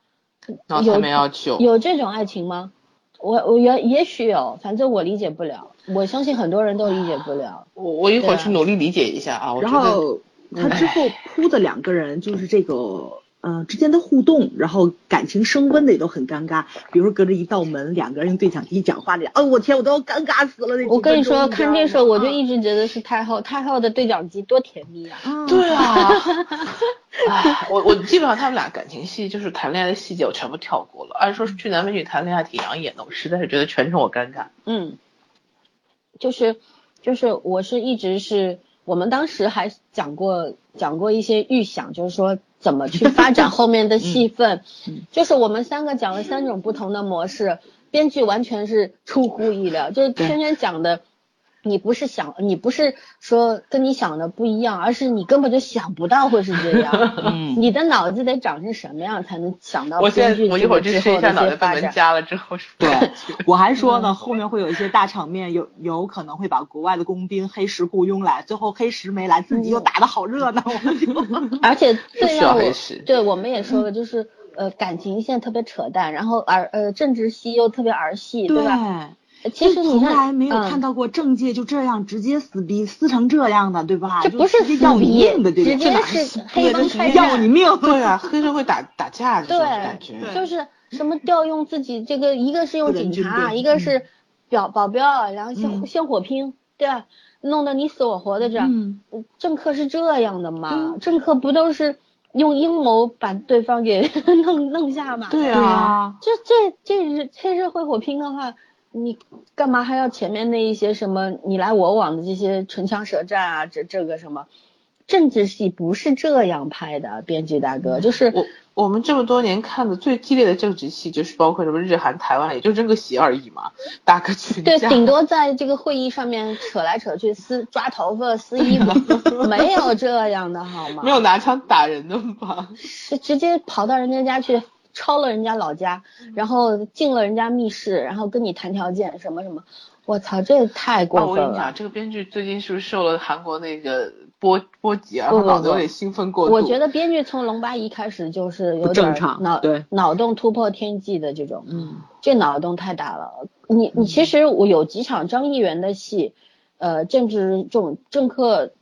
有要救？有这种爱情吗？我我也也许有，反正我理解不了。我相信很多人都理解不了。我我一会儿去努力理解一下啊。然后。他之后铺的两个人就是这个呃之间的互动，然后感情升温的也都很尴尬。比如说隔着一道门，两个人用对讲机讲话的，哦我天，我都要尴尬死了那我跟你说，看这时候我就一直觉得是太后，太后的对讲机多甜蜜啊！对啊，我我基本上他们俩感情戏就是谈恋爱的细节我全部跳过了。按说去男美女谈恋爱挺养眼的，我实在是觉得全程我尴尬。嗯，就是就是我是一直是。我们当时还讲过讲过一些预想，就是说怎么去发展后面的戏份，就是我们三个讲了三种不同的模式，编剧完全是出乎意料，就是圈圈讲的。你不是想，你不是说跟你想的不一样，而是你根本就想不到会是这样。嗯，你的脑子得长成什么样才能想到？我现在我一会儿就试一下脑袋被门夹了之后。对，我还说呢，后面会有一些大场面，有有可能会把国外的工兵黑石雇佣来，最后黑石没来，自己又打得好热闹。而且最让我对我们也说了，就是呃感情线特别扯淡，然后儿呃政治戏又特别儿戏，对吧？其实从来没有看到过政界就这样直接撕逼撕成这样的，对吧？这不是撕逼，直接是黑帮开战，要你命！对啊，黑社会打打架这种感觉，就是什么调用自己这个，一个是用警察，一个是表保镖，然后先先火拼，对吧？弄得你死我活的这样，政客是这样的吗？政客不都是用阴谋把对方给 弄弄下吗？对啊，这这这黑社会火拼的话。你干嘛还要前面那一些什么你来我往的这些唇枪舌战啊？这这个什么政治戏不是这样拍的，编剧大哥，就是我我们这么多年看的最激烈的政治戏，就是包括什么日韩台湾，也就这个戏而已嘛，打个群对，顶多在这个会议上面扯来扯去，撕抓头发、撕衣服，没有这样的好吗？没有拿枪打人的吗？是直接跑到人家家去。抄了人家老家，然后进了人家密室，然后跟你谈条件，什么什么，我操，这也太过分了！我跟你讲，这个编剧最近是不是受了韩国那个波波及啊？脑子有点兴奋过度。我觉得编剧从龙八一开始就是有点脑对脑洞突破天际的这种，嗯，这脑洞太大了。你你其实我有几场张议员的戏，呃，政治这种政客。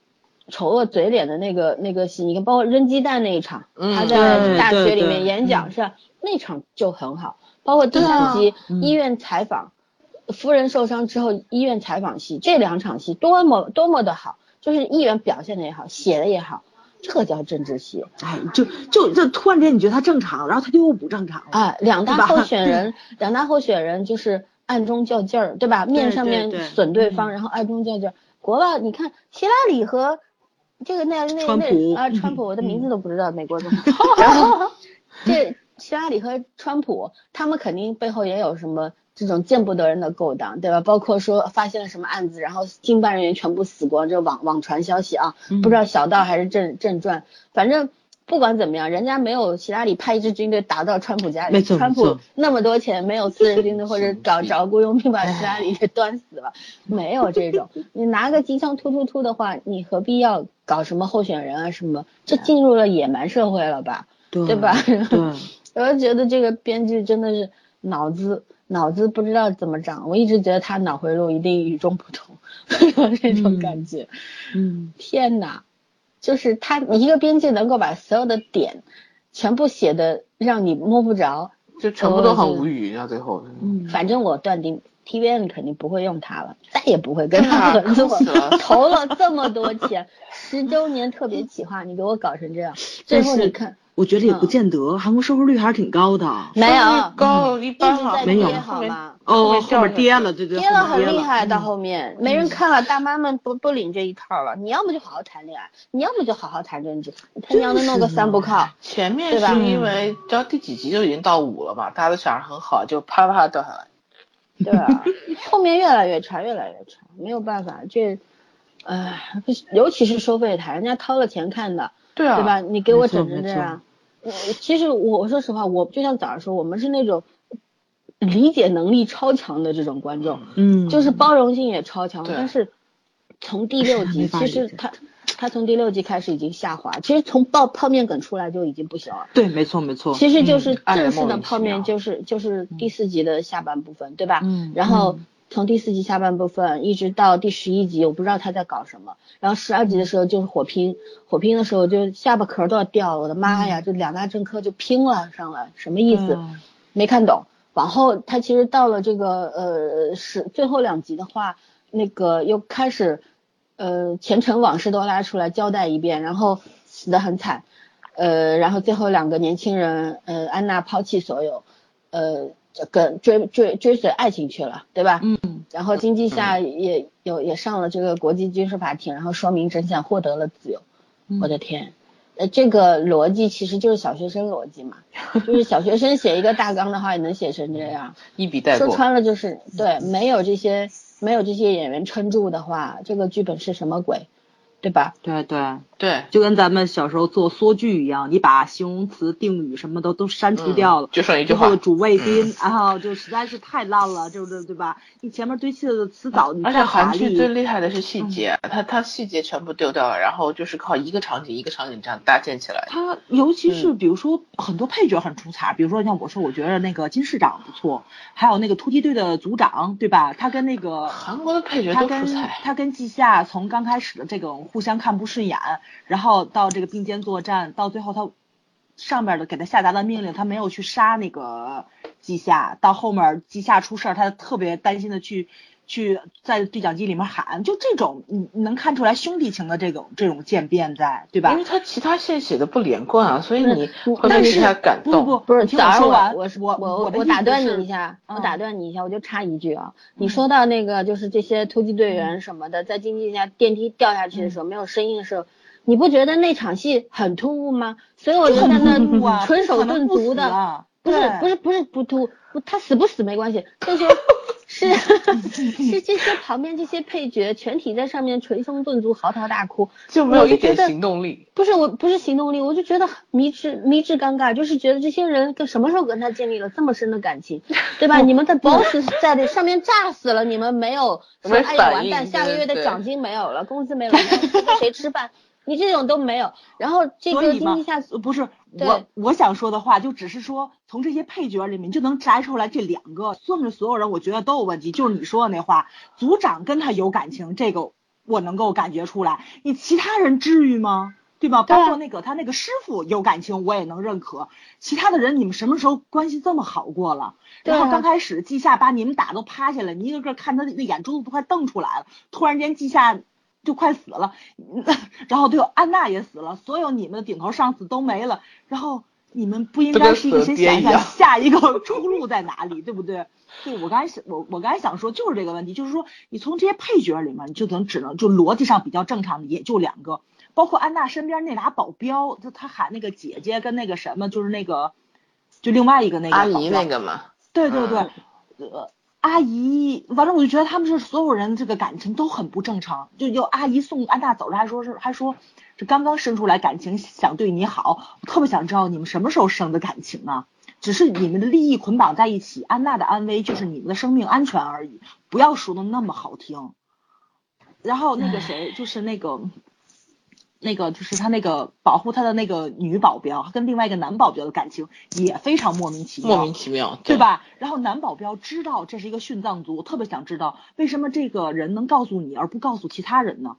丑恶嘴脸的那个那个戏，你看，包括扔鸡蛋那一场，他在大学里面演讲是吧？那场就很好。包括第三集医院采访，夫人受伤之后医院采访戏，这两场戏多么多么的好，就是议员表现的也好，写的也好，这叫政治戏。哎，就就就突然间你觉得他正常，然后他就又不正常。哎，两大候 选人，两大候选人就是暗中较劲儿，对吧？面上面损对方，然后暗中较劲儿。国外你看希拉里和。这个那那那啊，川普，我的名字都不知道，美国总统。然后这希拉里和川普，他们肯定背后也有什么这种见不得人的勾当，对吧？包括说发现了什么案子，然后经办人员全部死光，这网网传消息啊，不知道小道还是正正传，反正。不管怎么样，人家没有希拉里派一支军队打到川普家里，川普那么多钱没有私人军队或者找找雇佣兵把希拉里给端死了，没有这种。你拿个机枪突突突的话，你何必要搞什么候选人啊什么？这进入了野蛮社会了吧？对吧？对。我就觉得这个编剧真的是脑子脑子不知道怎么长，我一直觉得他脑回路一定与众不同，这种感觉。嗯。天哪！就是他一个编辑能够把所有的点全部写的让你摸不着，就全部都很无语到最后。嗯，反正我断定 TVN 肯定不会用它了，再也不会跟 他合作。了投了这么多钱，十周年特别企划，你给我搞成这样，最后你看，我觉得也不见得，韩国收视率还是挺高的。没有高一般了，没有好吗？哦，后面跌了，对对，跌了很厉害，到嗯后面没人看了，大妈们不不领这一套了。你要么就好好谈恋爱，你要么就好好谈政治，他娘的弄个三不靠，前面对吧是因为到第几集就已经到五了嘛，大家都想着很好，就啪啪掉下来。对啊？后面越来越差，越来越差，没有办法，这，唉，尤其是收费台，人家掏了钱看的，对啊，对吧？你给我整成这样，呃，其实我我说实话，我就像早上说，我们是那种理解能力超强的这种观众，嗯，就是包容性也超强，但是从第六集，其实他他从第六集开始已经下滑，其实从泡泡面梗出来就已经不行了。对，没错没错，其实就是正式的泡面，就是就是第四集的下半部分，对吧？嗯然后从第四集下半部分一直到第十一集，我不知道他在搞什么。然后十二集的时候就是火拼，火拼的时候就下巴壳都要掉了，我的妈呀！就两大政客就拼了上来，什么意思？嗯没看懂。往后他其实到了这个呃是最后两集的话，那个又开始呃前尘往事都拉出来交代一遍，然后死得很惨，呃，然后最后两个年轻人呃安娜抛弃所有，呃这个追追追随爱情去了，对吧？嗯，然后经济下也有也上了这个国际军事法庭，然后说明真相，获得了自由。嗯我的天，呃，这个逻辑其实就是小学生逻辑嘛，就是小学生写一个大纲的话也能写成这样。一笔带过。说穿了就是对，没有这些没有这些演员撑住的话，这个剧本是什么鬼，对吧？对对，对，就跟咱们小时候做缩句一样，你把形容词、定语什么的都删除掉了，就剩一句话最后。主谓宾，然后就实在是太烂了，就是对吧？你前面堆砌的词藻，你而且韩剧最，厉害的是细节，它它细节全部丢掉了，然后就是靠一个场景一个场景这样搭建起来。他尤其是比如说很多配角很出彩，比如说像我说，我觉得那个金市长不错，还有那个突击队的组长，对吧？他跟那个韩国的配角都他跟出彩，他跟季夏从刚开始的这种互相看不顺眼，然后到这个并肩作战，到最后他上面的给他下达的命令，他没有去杀那个季夏，到后面季夏出事儿，他特别担心的去去在对讲机里面喊，就这种你你能看出来兄弟情的这种这种渐变在，对吧因为？他其他线写的不连贯啊，所以你但是被他感动。不不不是，你听早上我说完，我是我我我打断你一下，我嗯打断你一下，我就插一句啊，你说到那个就是这些突击队员什么的，在经济下电梯掉下去的时候没有声音的时候，你不觉得那场戏很突兀吗？所有人在很突兀啊那纯手顿足的，啊不是不是不是不突，不他死不死没关系，这些是是这些旁边这些配角全体在上面捶胸顿足嚎啕大哭，就没有一点行动力。不是我不是行动力，我就觉得迷之迷之尴尬，就是觉得这些人跟什么时候跟他建立了这么深的感情，对吧？你们的 boss 在这上面炸死了，你们没有说没哎呀完蛋，下个月的奖金没有了，工资没有了，跟谁吃饭？你这种都没有，然后这个经济下，呃不是对我我想说的话，就只是说从这些配角里面就能摘出来这两个，算是所有人我觉得都有问题。就是你说的那话，组长跟他有感情，这个我能够感觉出来。你其他人至于吗？对吧？包括那个他那个师傅有感情，我也能认可。其他的人，你们什么时候关系这么好过了？然后刚开始季夏把你们打都趴下了，你一个个看他那眼珠子都快瞪出来了。突然间季夏就快死了，然后对安娜也死了，所有你们的顶头上司都没了，然后你们不应该是一个先想一想下一个出路在哪里，对不对？对我刚才想我我刚才想说就是这个问题，就是说你从这些配角里面，你就能只能就逻辑上比较正常的也就两个，包括安娜身边那俩保镖，就他喊那个姐姐跟那个什么，就是那个就另外一个那个阿姨那个嘛，对对对，嗯呃，阿姨，反正我就觉得他们是所有人这个感情都很不正常。就就阿姨送安娜走了，还说是还说这刚刚生出来感情想对你好，我特别想知道你们什么时候生的感情啊？只是你们的利益捆绑在一起，安娜的安危就是你们的生命安全而已，不要说的那么好听。然后那个谁，就是那个。那个就是他那个保护他的那个女保镖跟另外一个男保镖的感情也非常莫名其妙，莫名其妙，对？吧？然后男保镖知道这是一个殉葬族，我特别想知道为什么这个人能告诉你而不告诉其他人呢？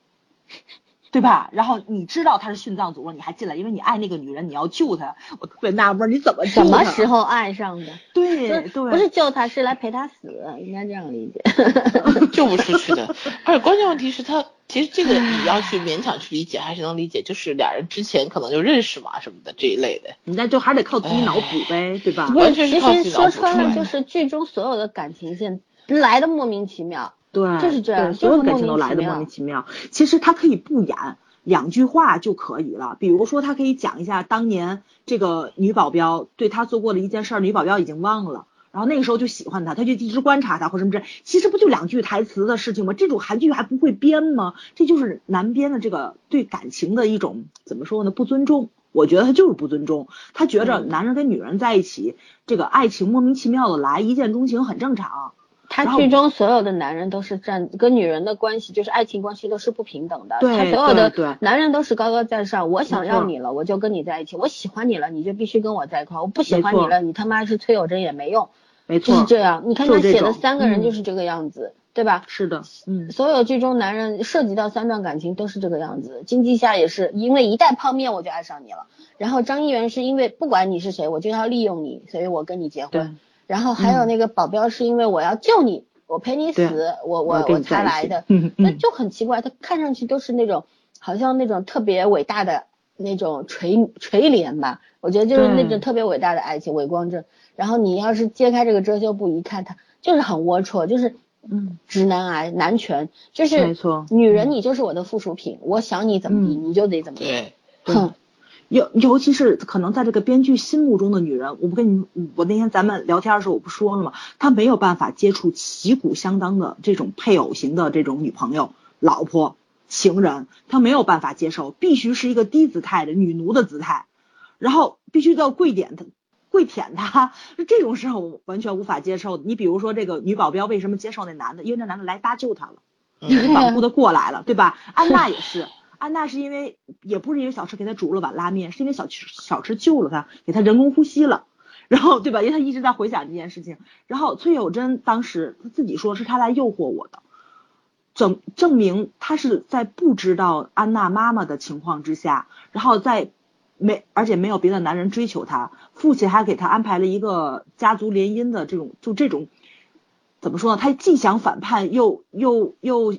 对吧？然后你知道他是殉葬族了，你还进来，因为你爱那个女人，你要救她。我特别纳闷，你怎么什么时候爱上的？对对，不是救他，是来陪他死，应该这样理解。救不出去的。而且关键问题是他其实这个你要去勉强去理解，还是能理解，就是俩人之前可能就认识嘛什么的这一类的。你那就还得靠自己脑补呗，对吧？完全是靠自己脑补其实说穿了，就是剧中所有的感情线来的莫名其妙。对，就是这样，所有的感情都来的莫名其妙。其实他可以不演，两句话就可以了。比如说，他可以讲一下当年这个女保镖对他做过的一件事，女保镖已经忘了。然后那个时候就喜欢他，他就一直观察他或什么之类，其实不就两句台词的事情吗？这种韩剧还不会编吗？这就是男编的这个对感情的一种怎么说呢？不尊重，我觉得他就是不尊重。他觉着男人跟女人在一起，这个爱情莫名其妙的来，一见钟情很正常。他剧中所有的男人都是站跟女人的关系，就是爱情关系都是不平等的。对，所有的男人都是高高在上，我想要你了，我就跟你在一起；我喜欢你了，你就必须跟我在一块；我不喜欢你了，你他妈是崔有贞也没用。没错，就是这样。你看他写的三个人就是这个样子，对吧？是的，嗯。所有剧中男人涉及到三段感情都是这个样子。金基夏也是因为一袋泡面我就爱上你了，然后张一元是因为不管你是谁我就要利用你，所以我跟你结婚。然后还有那个保镖是因为我要救你，我陪你死，我我我才来的。那就很奇怪，他看上去都是那种好像那种特别伟大的那种垂垂怜吧？我觉得就是那种特别伟大的爱情，伪光正。然后你要是揭开这个遮羞布一看，他就是很龌龊，就是嗯，直男癌、男权，就是没错，女人你就是我的附属品，我想你怎么地你就得怎么地。哼，尤尤其是可能在这个编剧心目中的女人，我不跟你，我那天咱们聊天的时候我不说了吗？他没有办法接触旗鼓相当的这种配偶型的这种女朋友、老婆、情人，他没有办法接受，必须是一个低姿态的女奴的姿态，然后必须要跪点他。跪舔他，这种是我完全无法接受。你比如说这个女保镖为什么接受那男的？因为那男的来搭救她了，义无反顾的过来了，对吧？安娜也是，安娜是因为也不是因为小池给她煮了碗拉面，是因为小池小池救了她，给她人工呼吸了，然后对吧？因为她一直在回想这件事情。然后崔有贞当时她自己说是她来诱惑我的，证证明她是在不知道安娜妈妈的情况之下，然后在。没，而且没有别的男人追求她，父亲还给她安排了一个家族联姻的这种，就这种，怎么说呢？他既想反叛，又又又，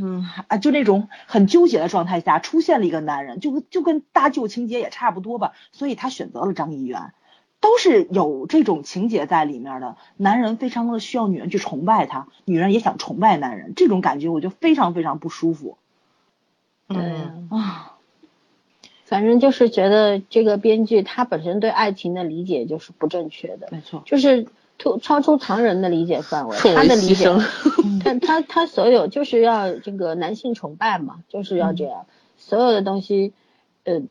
嗯啊，就那种很纠结的状态下，出现了一个男人，就就跟搭救情节也差不多吧。所以他选择了张一元，都是有这种情节在里面的。男人非常的需要女人去崇拜他，女人也想崇拜男人，这种感觉我就非常非常不舒服。嗯啊。反正就是觉得这个编剧他本身对爱情的理解就是不正确的，没错，就是突超出常人的理解范围。他的理解，但 他他所有就是要这个男性崇拜嘛，就是要这样，所有的东西，呃，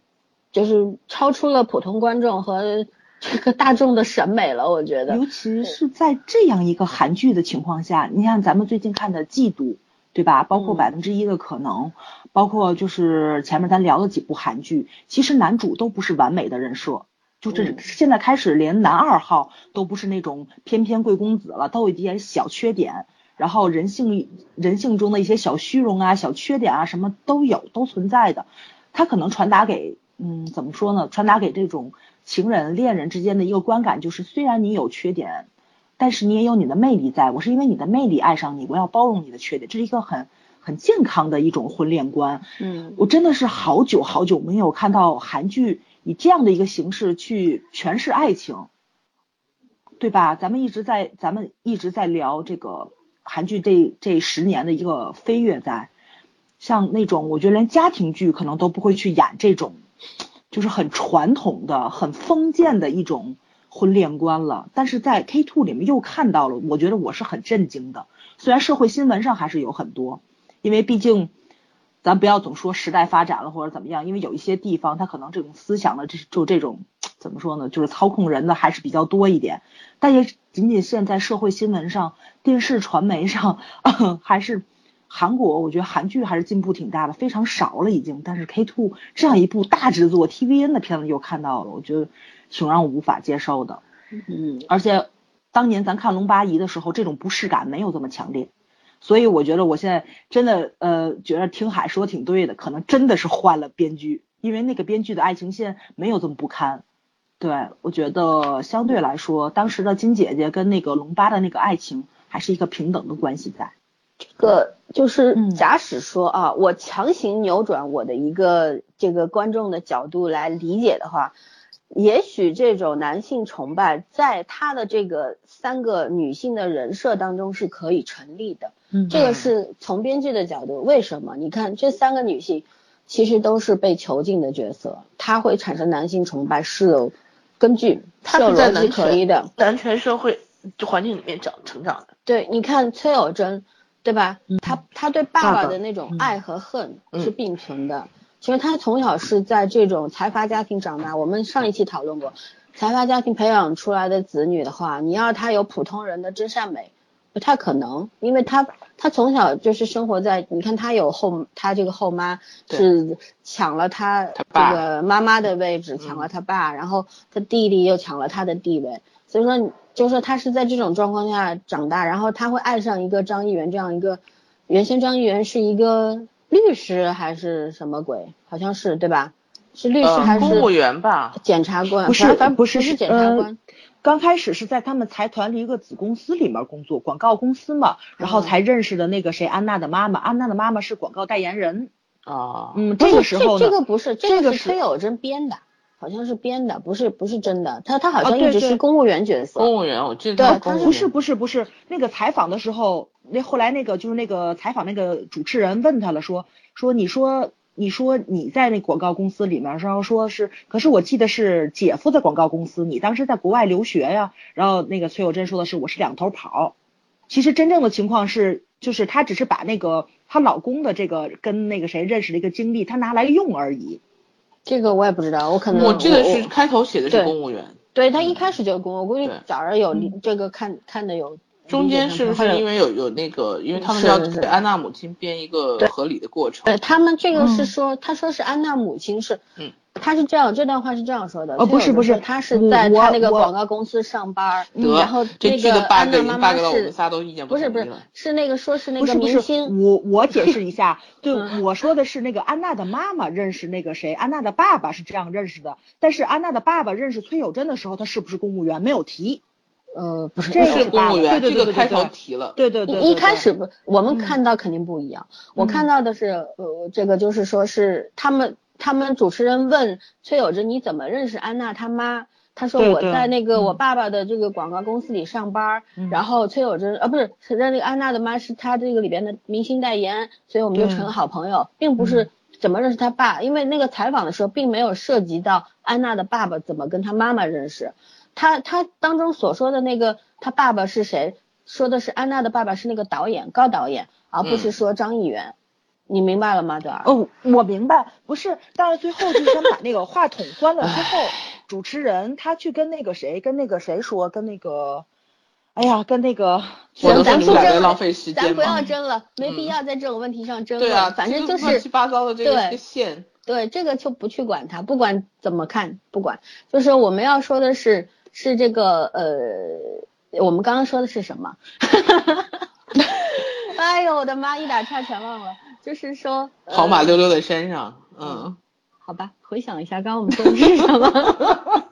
就是超出了普通观众和这个大众的审美了，我觉得。尤其是在这样一个韩剧的情况下，你像咱们最近看的《嫉妒》。对吧？包括百分之一的可能，包括就是前面咱聊了几部韩剧，其实男主都不是完美的人设，就这现在开始连男二号都不是那种翩翩贵公子了，都有一点小缺点，然后人性人性中的一些小虚荣啊、小缺点啊，什么都有，都存在的。他可能传达给，嗯，怎么说呢？传达给这种情人、恋人之间的一个观感就是，虽然你有缺点。但是你也有你的魅力，在我是因为你的魅力爱上你，我要包容你的缺点，这是一个很很健康的一种婚恋观。嗯，我真的是好久好久没有看到韩剧以这样的一个形式去诠释爱情，对吧？咱们一直在咱们一直在聊这个韩剧这这十年的一个飞跃，在像那种我觉得连家庭剧可能都不会去演这种，就是很传统的、很封建的一种。婚恋观了，但是在 K Two 里面又看到了，我觉得我是很震惊的。虽然社会新闻上还是有很多，因为毕竟咱不要总说时代发展了或者怎么样，因为有一些地方它可能这种思想的这就这种怎么说呢，就是操控人的还是比较多一点。但也仅仅现在社会新闻上、电视传媒上，还是韩国，我觉得韩剧还是进步挺大的，非常少了已经。但是 K Two 这样一部大制作 T V N 的片子又看到了，我觉得。挺让我无法接受的，嗯，而且当年咱看《龙八仪》的时候，这种不适感没有这么强烈，所以我觉得我现在真的呃，觉得听海说挺对的，可能真的是换了编剧，因为那个编剧的爱情线没有这么不堪。对我觉得相对来说，当时的金姐姐跟那个龙八的那个爱情还是一个平等的关系在。这个就是嗯假使说啊，我强行扭转我的一个这个观众的角度来理解的话，也许这种男性崇拜在他的这个三个女性的人设当中是可以成立的。嗯这个是从编剧的角度，为什么？你看这三个女性其实都是被囚禁的角色，她会产生男性崇拜是有根据，他是有是在男逻辑可依的。男权社会就环境里面长成长的。对，你看崔有贞，对吧？她她对爸爸的那种嗯爱和恨嗯是并存的。其实他从小是在这种财阀家庭长大，我们上一期讨论过，财阀家庭培养出来的子女的话，你要他有普通人的真善美，不太可能，因为他他从小就是生活在，你看他有后，他这个后妈是抢了他这个妈妈的位置，抢了他爸，然后他弟弟又抢了他的地位，所以说就是说他是在这种状况下长大，然后他会爱上一个张议员这样一个，原先张议员是一个律师还是什么鬼，好像是对吧？是律师呃还是公务员吧？检察官？不是反正不是是检察呃官。刚开始是在他们财团的一个子公司里面工作，广告公司嘛，然后嗯才认识的那个谁安娜的妈妈，安娜的妈妈是广告代言人。啊，嗯，这个时候呢，这个不是，这个是是崔有贞编的，好像是编的，不是不是真的。他他好啊像一直是公务员角色。公务员，我记得对他是公务员他不是不是不是，那个采访的时候，那后来那个就是那个采访那个主持人问他了，说说你说你说你在那广告公司里面，然后说是，可是我记得是姐夫在广告公司，你当时在国外留学呀，然后那个崔有贞说的是我是两头跑，其实真正的情况是，就是她只是把那个她老公的这个跟那个谁认识的一个经历，她拿来用而已。这个我也不知道，我可能我记得是开头写的是对公务员，对他一开始就是公，我估计早上有嗯这个看看的有。中间是不是因为？有有那个，因为他们要是是给安娜母亲编一个合理的过程对，他们这个是嗯说，他说是安娜母亲是，嗯，他是这样，这段话是这样说的。哦不是不是他是在他那个广告公司上班，得然后这个安 bug 已经娜妈妈 bug 到我们是，仨都意见不是不是统一了。是那个说是那个不是不是，明星，我我解释一下，对嗯我说的是那个安娜的妈妈认识那个谁，安娜的爸爸是这样认识的，但是安娜的爸爸认识崔有贞的时候，他是不是公务员没有提。呃，不是这不是公务员，这个开头提了。对对对，一开始不，我们嗯看到肯定不一样。我嗯看到的是，呃，这个就是说是他们，他们主持人问崔有贞你怎么认识安娜他妈？他说我在那个嗯我爸爸的这个广告公司里上班，嗯然后崔有贞啊不是是那个安娜的妈是他这个里边的明星代言，所以我们就成了好朋友，并不是嗯怎么认识他爸，因为那个采访的时候并没有涉及到安娜的爸爸怎么跟他妈妈认识。他他当中所说的那个他爸爸是谁？说的是安娜的爸爸是那个导演高导演，而不是说张议员。你明白了吗，对儿？哦，我明白，不是，但是最后就是想把那个话筒关了 之后，主持人他去跟那个谁，跟那个谁说，跟那个，哎呀，跟那个，咱不争了们俩在浪费时间咱不要。争了，没必嗯要在这种问题上争论。对啊，反正就是乱七八糟的这个对这个线，对这个就不去管它，不管怎么看，不管。就是我们要说的是是这个呃，我们刚刚说的是什么？哎呦我的妈，一打岔全忘了。就是说，呃跑马溜溜的山上，嗯，好吧，回想一下，刚刚我们说的是什么？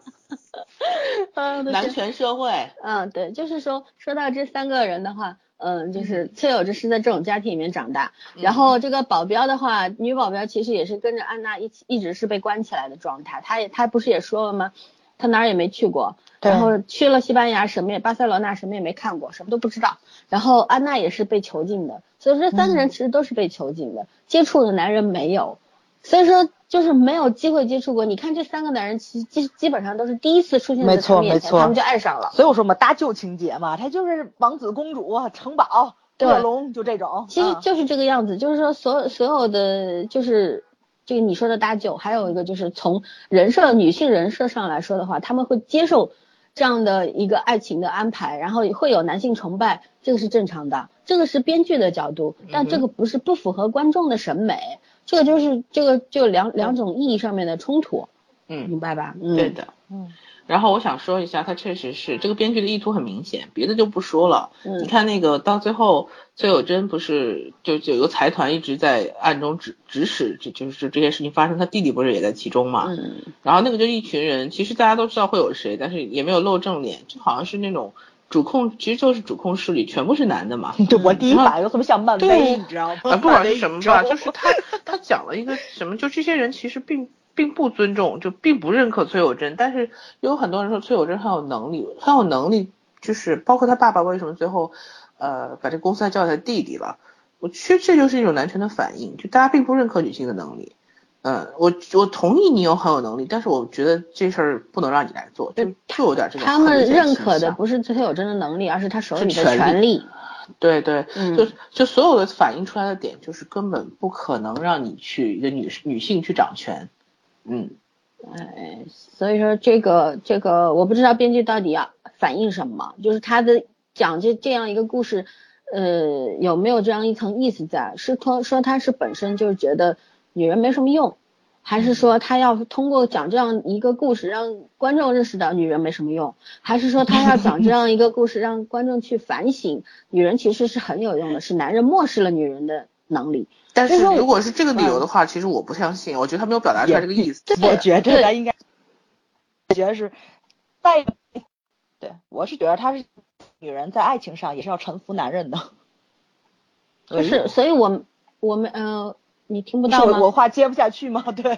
男权社会，嗯，对，就是说说到这三个人的话，嗯，就是崔有志是在这种家庭里面长大，然后这个保镖的话，女保镖其实也是跟着安娜一起，一直是被关起来的状态。她也她不是也说了吗？她哪儿也没去过，对然后去了西班牙，什么也巴塞罗那什么也没看过，什么都不知道。然后安娜也是被囚禁的，所以说这三个人其实都是被囚禁的，接触的男人没有，所以说就是没有机会接触过。你看这三个男人，其实基基本上都是第一次出现在没他面前，他们就爱上了。所以我说嘛，搭救情节嘛，他就是王子公主、城堡、对恶龙，就这种。嗯其实就是这个样子，就是说所有所有的就是这个你说的搭救，还有一个就是从人设女性人设上来说的话，他们会接受这样的一个爱情的安排，然后会有男性崇拜，这个是正常的，这个是编剧的角度，但这个不是不符合观众的审美，这个就是这个就两两种意义上面的冲突，嗯，明白吧？嗯，对的，嗯。然后我想说一下，他确实是这个编剧的意图很明显，别的就不说了。嗯你看那个到最后，崔有贞不是就就有个财团一直在暗中指指使，这就是这些事情发生，他弟弟不是也在其中嘛？嗯然后那个就一群人，其实大家都知道会有谁，但是也没有露正脸，就好像是那种主控其实就是主控势力全部是男的嘛。对，我第一反应特别像漫威，你知道吗？啊，不管是什么吧，就是他 他讲了一个什么，就这些人其实并并不尊重，就并不认可崔有贞，但是有很多人说崔有贞很有能力，很有能力，就是包括他爸爸为什么最后呃把这公司还交给他弟弟了，我其实这就是一种男权的反应，就大家并不认可女性的能力。嗯，我我同意你有很有能力，但是我觉得这事儿不能让你来做，就就有点这个。他们认可的不是崔有贞的能力，而是他手里的权利。对对，就就所有的反映出来的点，就是根本不可能让你去一个女女性去掌权。嗯，哎，所以说这个这个我不知道编剧到底要反映什么，就是他的讲这这样一个故事，呃，有没有这样一层意思在？是说说他是本身就觉得。女人没什么用，还是说他要通过讲这样一个故事让观众认识到女人没什么用，还是说他要讲这样一个故事让观众去反省女人其实是很有用的，是男人漠视了女人的能力。但是如果是这个理由的话，其实我不相信，我觉得他没有表达出来这个意思。我觉得他应该，我觉得是在，对我是觉得他是女人在爱情上也是要臣服男人的。不是，所以我我们嗯。你听不到吗？我话接不下去吗？对，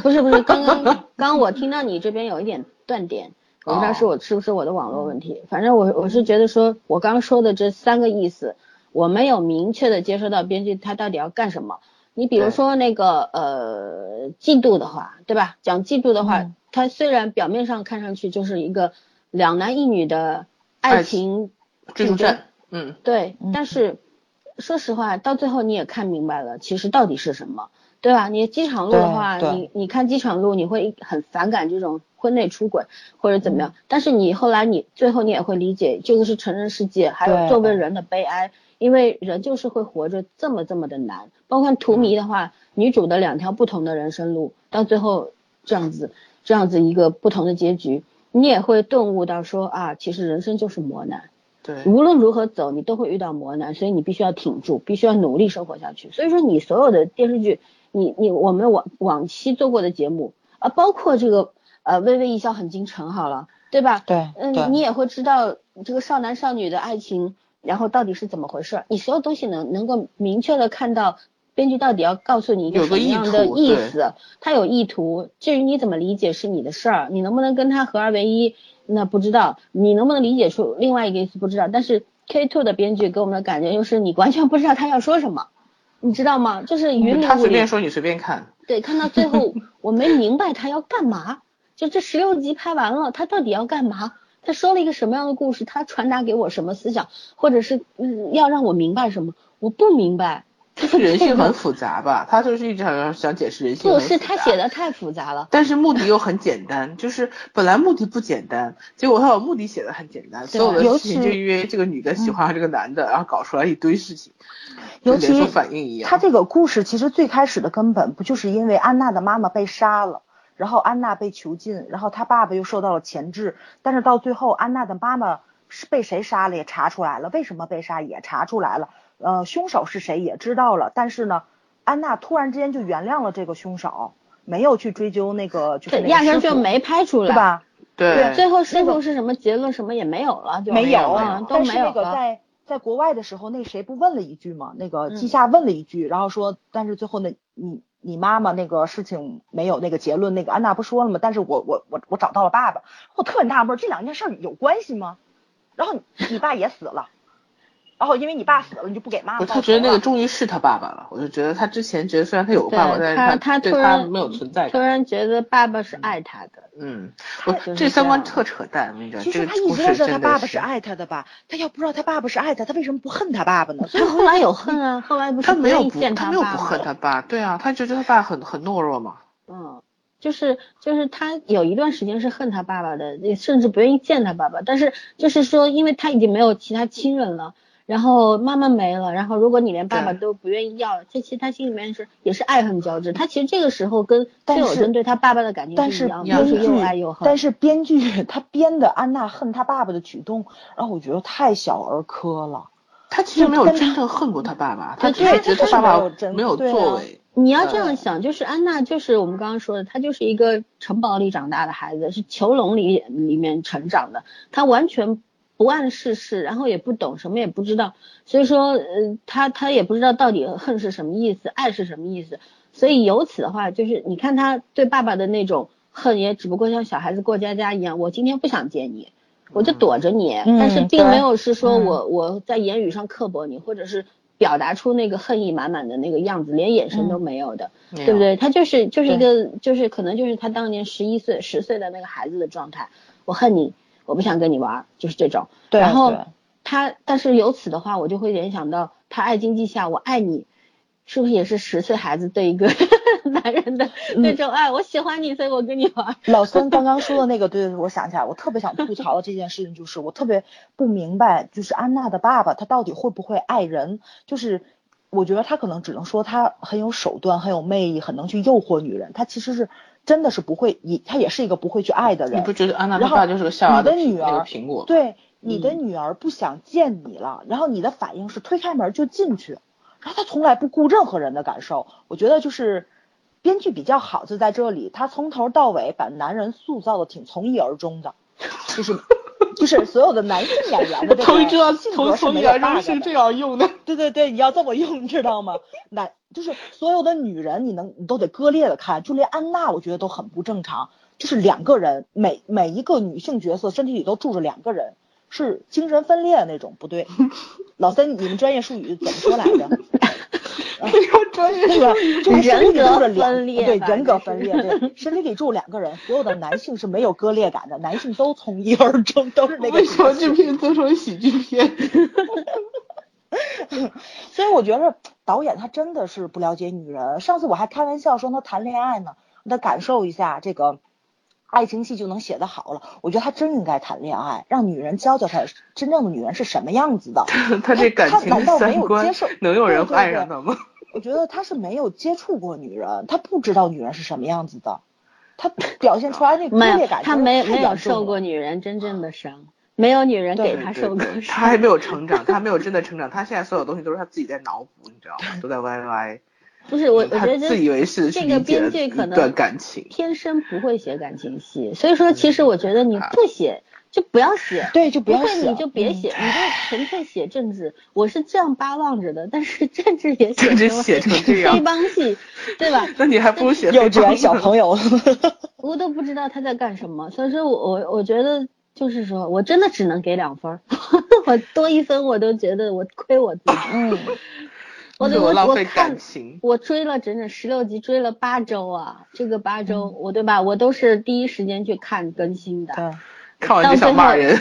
不是不是，刚刚刚刚我听到你这边有一点断点，我不知道是我是不是我的网络问题。反正我我是觉得说，我刚说的这三个意思，我没有明确的接收到编剧他到底要干什么。你比如说那个呃嫉妒的话，对吧？讲嫉妒的话，他虽然表面上看上去就是一个两男一女的爱情竞争，嗯，对，但是。说实话，到最后你也看明白了，其实到底是什么，对吧？你机场路的话，你你看机场路，你会很反感这种婚内出轨或者怎么样，但是你后来你最后你也会理解，这个是成人世界，还有作为人的悲哀，因为人就是会活着这么这么的难。包括荼蘼的话，女主的两条不同的人生路，到最后这样子这样子一个不同的结局，你也会顿悟到说啊，其实人生就是磨难。对，无论如何走，你都会遇到磨难，所以你必须要挺住，必须要努力生活下去。所以说，你所有的电视剧，你你我们往往期做过的节目啊，包括这个呃《微微一笑很倾城》好了，对吧？对，嗯，你也会知道这个少男少女的爱情，然后到底是怎么回事？你所有东西能能够明确的看到编剧到底要告诉你一个什么样的意思，他有意图。至于你怎么理解是你的事儿，你能不能跟他合二为一？那不知道你能不能理解出另外一个意思？不知道，但是 K Two 的编剧给我们的感觉就是你完全不知道他要说什么，你知道吗？就是云里雾里。他随便说你随便看。对，看到最后我没明白他要干嘛，就这十六集拍完了，他到底要干嘛？他说了一个什么样的故事？他传达给我什么思想？或者是嗯要让我明白什么？我不明白。就是人性很 复杂吧，他就是一直想想解释人性。不是他写的太复杂了，但是目的又很简单，就是本来目的不简单，结果他把目的写的很简单，所有的事情就因为这个女的喜欢上这个男的，然后搞出来一堆事情，尤其反应一样。他这个故事其实最开始的根本不就是因为安娜的妈妈被杀了，然后安娜被囚禁，然后他爸爸又受到了钳制，但是到最后安娜的妈妈是被谁杀了也查出来了，为什么被杀也查出来了。呃，凶手是谁也知道了，但是呢，安娜突然之间就原谅了这个凶手，没有去追究那个，就是压根就没拍出来，对吧？对，最后师傅是什么结论，什么也没有了，就没有啊，都没有那个在在国外的时候，那谁不问了一句吗？那个季夏问了一句，然后说，但是最后那你你妈妈那个事情没有那个结论，那个安娜不说了吗？但是我我我我找到了爸爸，我特别纳闷，这两件事有关系吗？然后你爸也死了。然后因为你爸死了，你就不给妈妈。他觉得那个终于是他爸爸了，我就觉得他之前觉得虽然他有个爸爸，但是他他对他没有存在感。突然觉得爸爸是爱他的。嗯，我这三观特扯淡，我跟你讲。其实他一直知道他爸爸是爱他的吧？他要不知道他爸爸是爱他，他为什么不恨他爸爸呢？他后来有恨啊，后来不是他没有不他没有不恨他爸，对啊，他就觉得他爸很很懦弱嘛。嗯，就是就是他有一段时间是恨他爸爸的，甚至不愿意见他爸爸，但是就是说，因为他已经没有其他亲人了。然后妈妈没了，然后如果你连爸爸都不愿意要，这其实他心里面是也是爱恨交织。他其实这个时候跟崔有贞对他爸爸的感情是一样，就是又爱又恨。但是编剧他编的安娜恨他爸爸的举动，然后我觉得太小儿科了。他其实没有真正恨过他爸爸，他只是觉得他爸爸没有作为。你要这样想，就是安娜就是我们刚刚说的，她就是一个城堡里长大的孩子，是囚笼里里面成长的，她完全。不谙世事，然后也不懂什么也不知道，所以说呃他他也不知道到底恨是什么意思，爱是什么意思，所以由此的话就是你看他对爸爸的那种恨也只不过像小孩子过家家一样，我今天不想见你，我就躲着你，但是并没有是说我我在言语上刻薄你，或者是。表达出那个恨意满满的那个样子，连眼神都没有的，对不对？他就是就是一个就是可能就是他当年十一岁十岁的那个孩子的状态，我恨你，我不想跟你玩，就是这种。然后他，但是由此的话，我就会联想到他爱经济下，我爱你。是不是也是十岁孩子对一个 男人的那种爱？我喜欢你，所以我跟你玩。老孙刚刚说的那个，对，我想起来，我特别想吐槽的这件事情就是，我特别不明白，就是安娜的爸爸他到底会不会爱人？就是我觉得他可能只能说他很有手段，很有魅力，很能去诱惑女人。他其实是真的是不会，你他也是一个不会去爱的人。你不觉得安娜就是个下的女儿苹果？对，你的女儿不想见你了，然后你的反应是推开门就进去。然后他从来不顾任何人的感受，我觉得就是编剧比较好，就在这里，他从头到尾把男人塑造的挺从一而终的，就是就是所有的男性演员的这个性格是没有 bug 是这样用的，对对对，你要这么用，你知道吗？男就是所有的女人，你能你都得割裂的看，就连安娜，我觉得都很不正常，就是两个人，每每一个女性角色身体里都住着两个人。是精神分裂的那种，不对，老三，你们专业术语怎么说来着？专业术语就是人格分裂，对，人格分裂，对，身体里住两个人，所有的男性是没有割裂感的，男性都从一而终，都是那个。为什么这片做成喜剧片？所以我觉得导演他真的是不了解女人。上次我还开玩笑说他谈恋爱呢，让他感受一下这个。爱情戏就能写得好了，我觉得他真应该谈恋爱，让女人教教他真正的女人是什么样子的。他这感情难道没有接受？能有人爱上他吗？我觉得他是没有接触过女人，他不知道女人是什么样子的，他表现出来那割裂感，他没没有受过女人真正的伤，没有女人给他受过伤，他还没有成长，他没有真的成长，他现在所有东西都是他自己在脑补，你知道吗？都在 YY。不是我，我觉得自以为是这个编剧可能感情天生不会写感情戏，所以说其实我觉得你不写就不要写，对，就不要写，你就别写，你就纯粹写政治。我是这样巴望着的，但是 政治也写成这样，黑帮戏，对吧？那你还不如写幼稚园小朋友，我都不知道他在干什么，所以说我我我觉得就是说我真的只能给两分，我多一分我都觉得我亏我自己。嗯。我我我看我追了整整十六集，追了八周啊！这个八周我对吧？我都是第一时间去看更新的，看完就想骂人。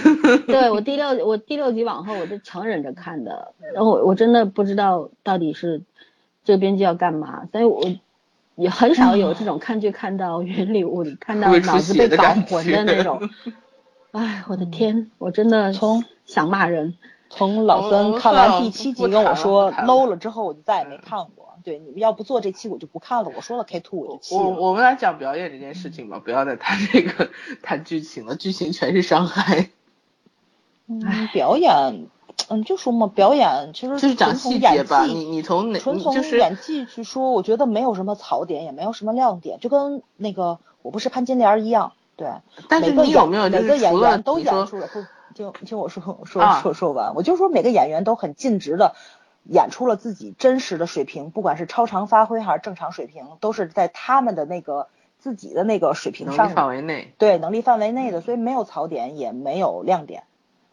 对我第六我第六集往后我就强忍着看的，然后我我真的不知道到底是这个编剧要干嘛，所以我也很少有这种看剧看到云里雾里，看到脑子被搞混的那种。哎，我的天，我真的从想骂人。从老孙看完第七集跟我说 low 了之后，我就再也没看过。对，你们要不做这期，我就不看了。我说了 K two 我就弃了。我我们来讲表演这件事情吧，不要再谈这个谈剧情了，剧情全是伤害。嗯，表演，嗯，就说嘛，表演其实就是讲细节吧。你你从哪纯从演技去说，我觉得没有什么槽点，也没有什么亮点，就跟那个我不是潘金莲一样。对，但是你有没有每个演员都演出了不？听听我说说说说完，我就说每个演员都很尽职的演出了自己真实的水平，不管是超常发挥还是正常水平，都是在他们的那个自己的那个水平上范围内，对能力范围内的，所以没有槽点，也没有亮点。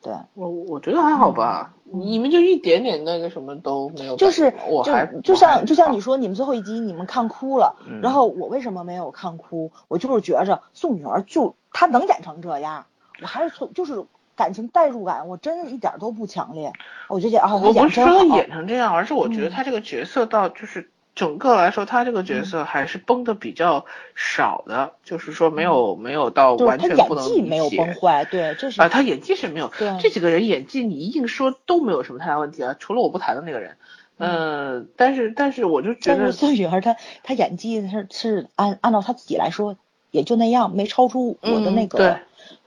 对我我觉得还好吧，你们就一点点那个什么都没有，就是我还就像就像你说你们最后一集你们看哭了，然后我为什么没有看哭？我就是觉着宋女儿就她能演成这样，我还是从就是。感情代入感，我真的一点都不强烈。我觉得啊，我不是说演成这样，而是我觉得他这个角色到就是整个来说，他这个角色还是崩的比较少的，就是说没有没有到完全不能理解。演技没有崩坏，对，这是啊，他演技是没有。对，这几个人演技你硬说都没有什么太大问题啊，除了我不谈的那个人。嗯，但是但是我就觉得宋雨儿她她演技是是按按照她自己来说也就那样，没超出我的那个。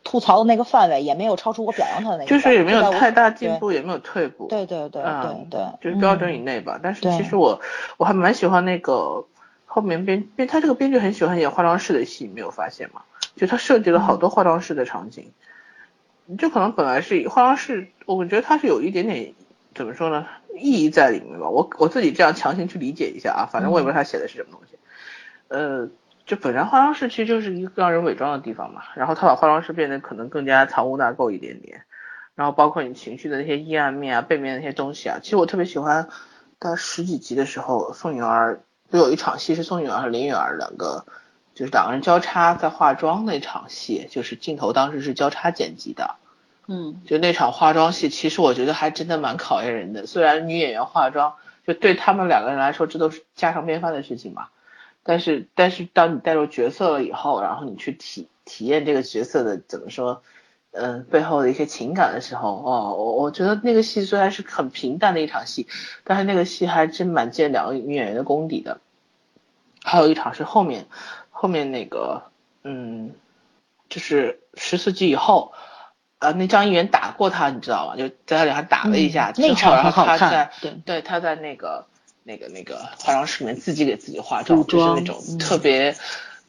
吐槽的那个范围也没有超出我表扬他的那个，就是也没有太大进步，也没有退步。对对对对对，就是标准以内吧。但是其实我我还蛮喜欢那个后面编，因为他这个编剧很喜欢演化妆室的戏，没有发现吗？就他设计了好多化妆室的场景。就可能本来是化妆室，我觉得他是有一点点怎么说呢，意义在里面吧。我我自己这样强行去理解一下啊，反正我也不知道他写的是什么东西。呃，就本来化妆室其实就是一个让人伪装的地方嘛，然后他把化妆室变得可能更加藏污纳垢一点点，然后包括你情绪的那些阴暗面啊、背面那些东西啊，其实我特别喜欢，到十几集的时候，宋允儿就有一场戏是宋允儿和林允儿两个。就是两个人交叉在化妆那场戏，就是镜头当时是交叉剪辑的，嗯，就那场化妆戏，其实我觉得还真的蛮考验人的。虽然女演员化妆，就对他们两个人来说，这都是家常便饭的事情嘛。但是，但是当你带入角色了以后，然后你去体体验这个角色的怎么说，嗯，背后的一些情感的时候，哦，我我觉得那个戏虽然是很平淡的一场戏，但是那个戏还真蛮见两个女演员的功底的。还有一场是后面。后面那个，嗯，就是十四集以后，呃，那张一元打过他，你知道吗？就在他脸上打了一下，那场很好看。对对，他在那个那个那个化妆室里面自己给自己化妆，就是那种特别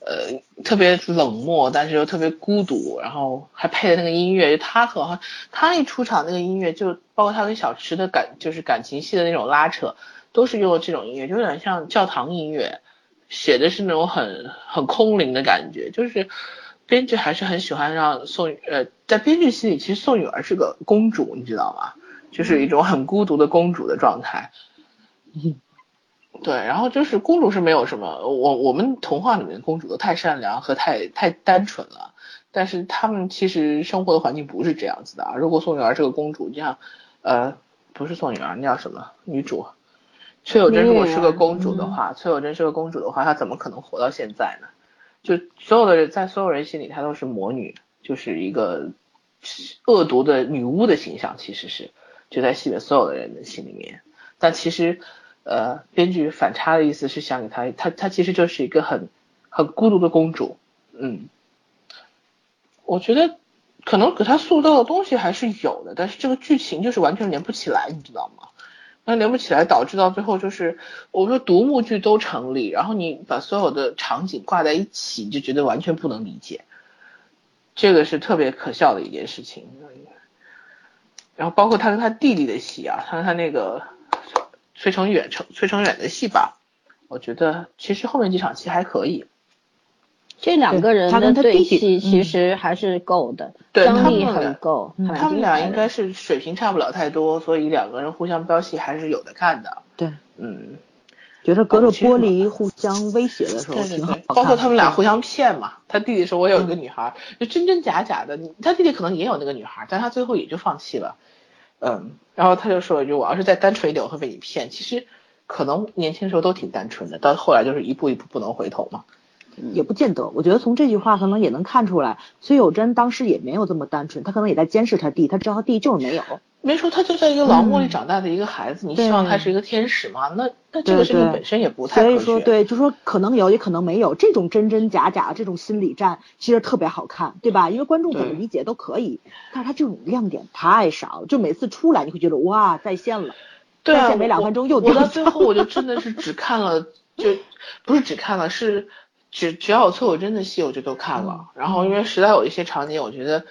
呃特别冷漠，但是又特别孤独，然后还配的那个音乐，就他和他一出场那个音乐，就包括他跟小池的感，就是感情戏的那种拉扯，都是用了这种音乐，就有点像教堂音乐。写的是那种很很空灵的感觉，就是编剧还是很喜欢让宋呃，在编剧心里，其实宋雨儿是个公主，你知道吗？就是一种很孤独的公主的状态。嗯，对，然后就是公主是没有什么，我我们童话里面公主都太善良和太太单纯了，但是他们其实生活的环境不是这样子的啊。如果宋女儿是个公主，你像呃，不是宋女儿，那叫什么女主？崔有贞如果是个公主的话，崔有贞是个公主的话，她怎么可能活到现在呢？就所有的人在所有人心里，她都是魔女，就是一个恶毒的女巫的形象，其实是就在戏里所有的人的心里面。但其实，呃，编剧反差的意思是想给她，她她其实就是一个很很孤独的公主。嗯，我觉得可能给她塑造的东西还是有的，但是这个剧情就是完全连不起来，你知道吗？那连不起来，导致到最后就是，我说独幕剧都成立，然后你把所有的场景挂在一起，你就觉得完全不能理解，这个是特别可笑的一件事情。然后包括他跟他弟弟的戏啊，他跟他那个崔成远、成崔成远的戏吧，我觉得其实后面几场戏还可以。这两个人的对戏其实还是够的，张力很够。他们俩应该是水平差不了太多，所以两个人互相飙戏还是有的看的。对，嗯，觉得隔着玻璃互相威胁的时候挺好。包括他们俩互相骗嘛，他弟弟说我有一个女孩，就真真假假的。他弟弟可能也有那个女孩，但他最后也就放弃了。嗯，然后他就说了一句：“我要是再单纯一点，我会被你骗。”其实可能年轻时候都挺单纯的，到后来就是一步一步不能回头嘛。也不见得，我觉得从这句话可能也能看出来，崔有贞当时也没有这么单纯，他可能也在监视他弟，他知道他弟就是没有。没说他就在一个牢窝里长大的一个孩子，你希望他是一个天使吗？那那这个事情本身也不太所以说，对，就说可能有，也可能没有，这种真真假假这种心理战其实特别好看，对吧？因为观众怎么理解都可以，但是他这种亮点太少，就每次出来你会觉得哇在线了，在线没两分钟又。我到最后我就真的是只看了，就不是只看了是。只只要有崔有贞的戏，我就都看了。然后因为实在有一些场景，我觉得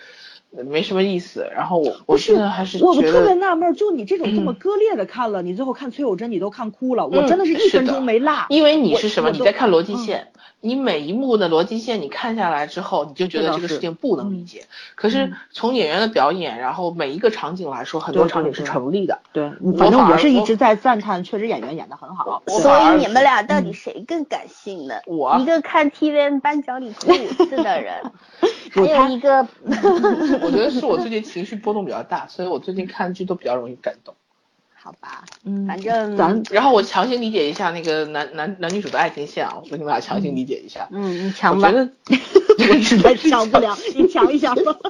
没什么意思。然后我我现在还是我特别纳闷，就你这种这么割裂的看了，你最后看崔有贞，你都看哭了。我真的是一分钟没落。因为你是什么？你在看逻辑线。你每一幕的逻辑线你看下来之后，你就觉得这个事情不能理解。可是从演员的表演，然后每一个场景来说，很多场景是成立的。对，反正我是一直在赞叹，确实演员演的很好。所以你们俩到底谁更感性呢？我一个看 TVN 颁奖礼哭五次的人，还有一个，我觉得是我最近情绪波动比较大，所以我最近看剧都比较容易感动。好吧，嗯，反正咱然后我强行理解一下那个男男男女主的爱情线啊，我跟你们俩强行理解一下。嗯，你强吧。我觉得我实在 强不了，你强一强吧。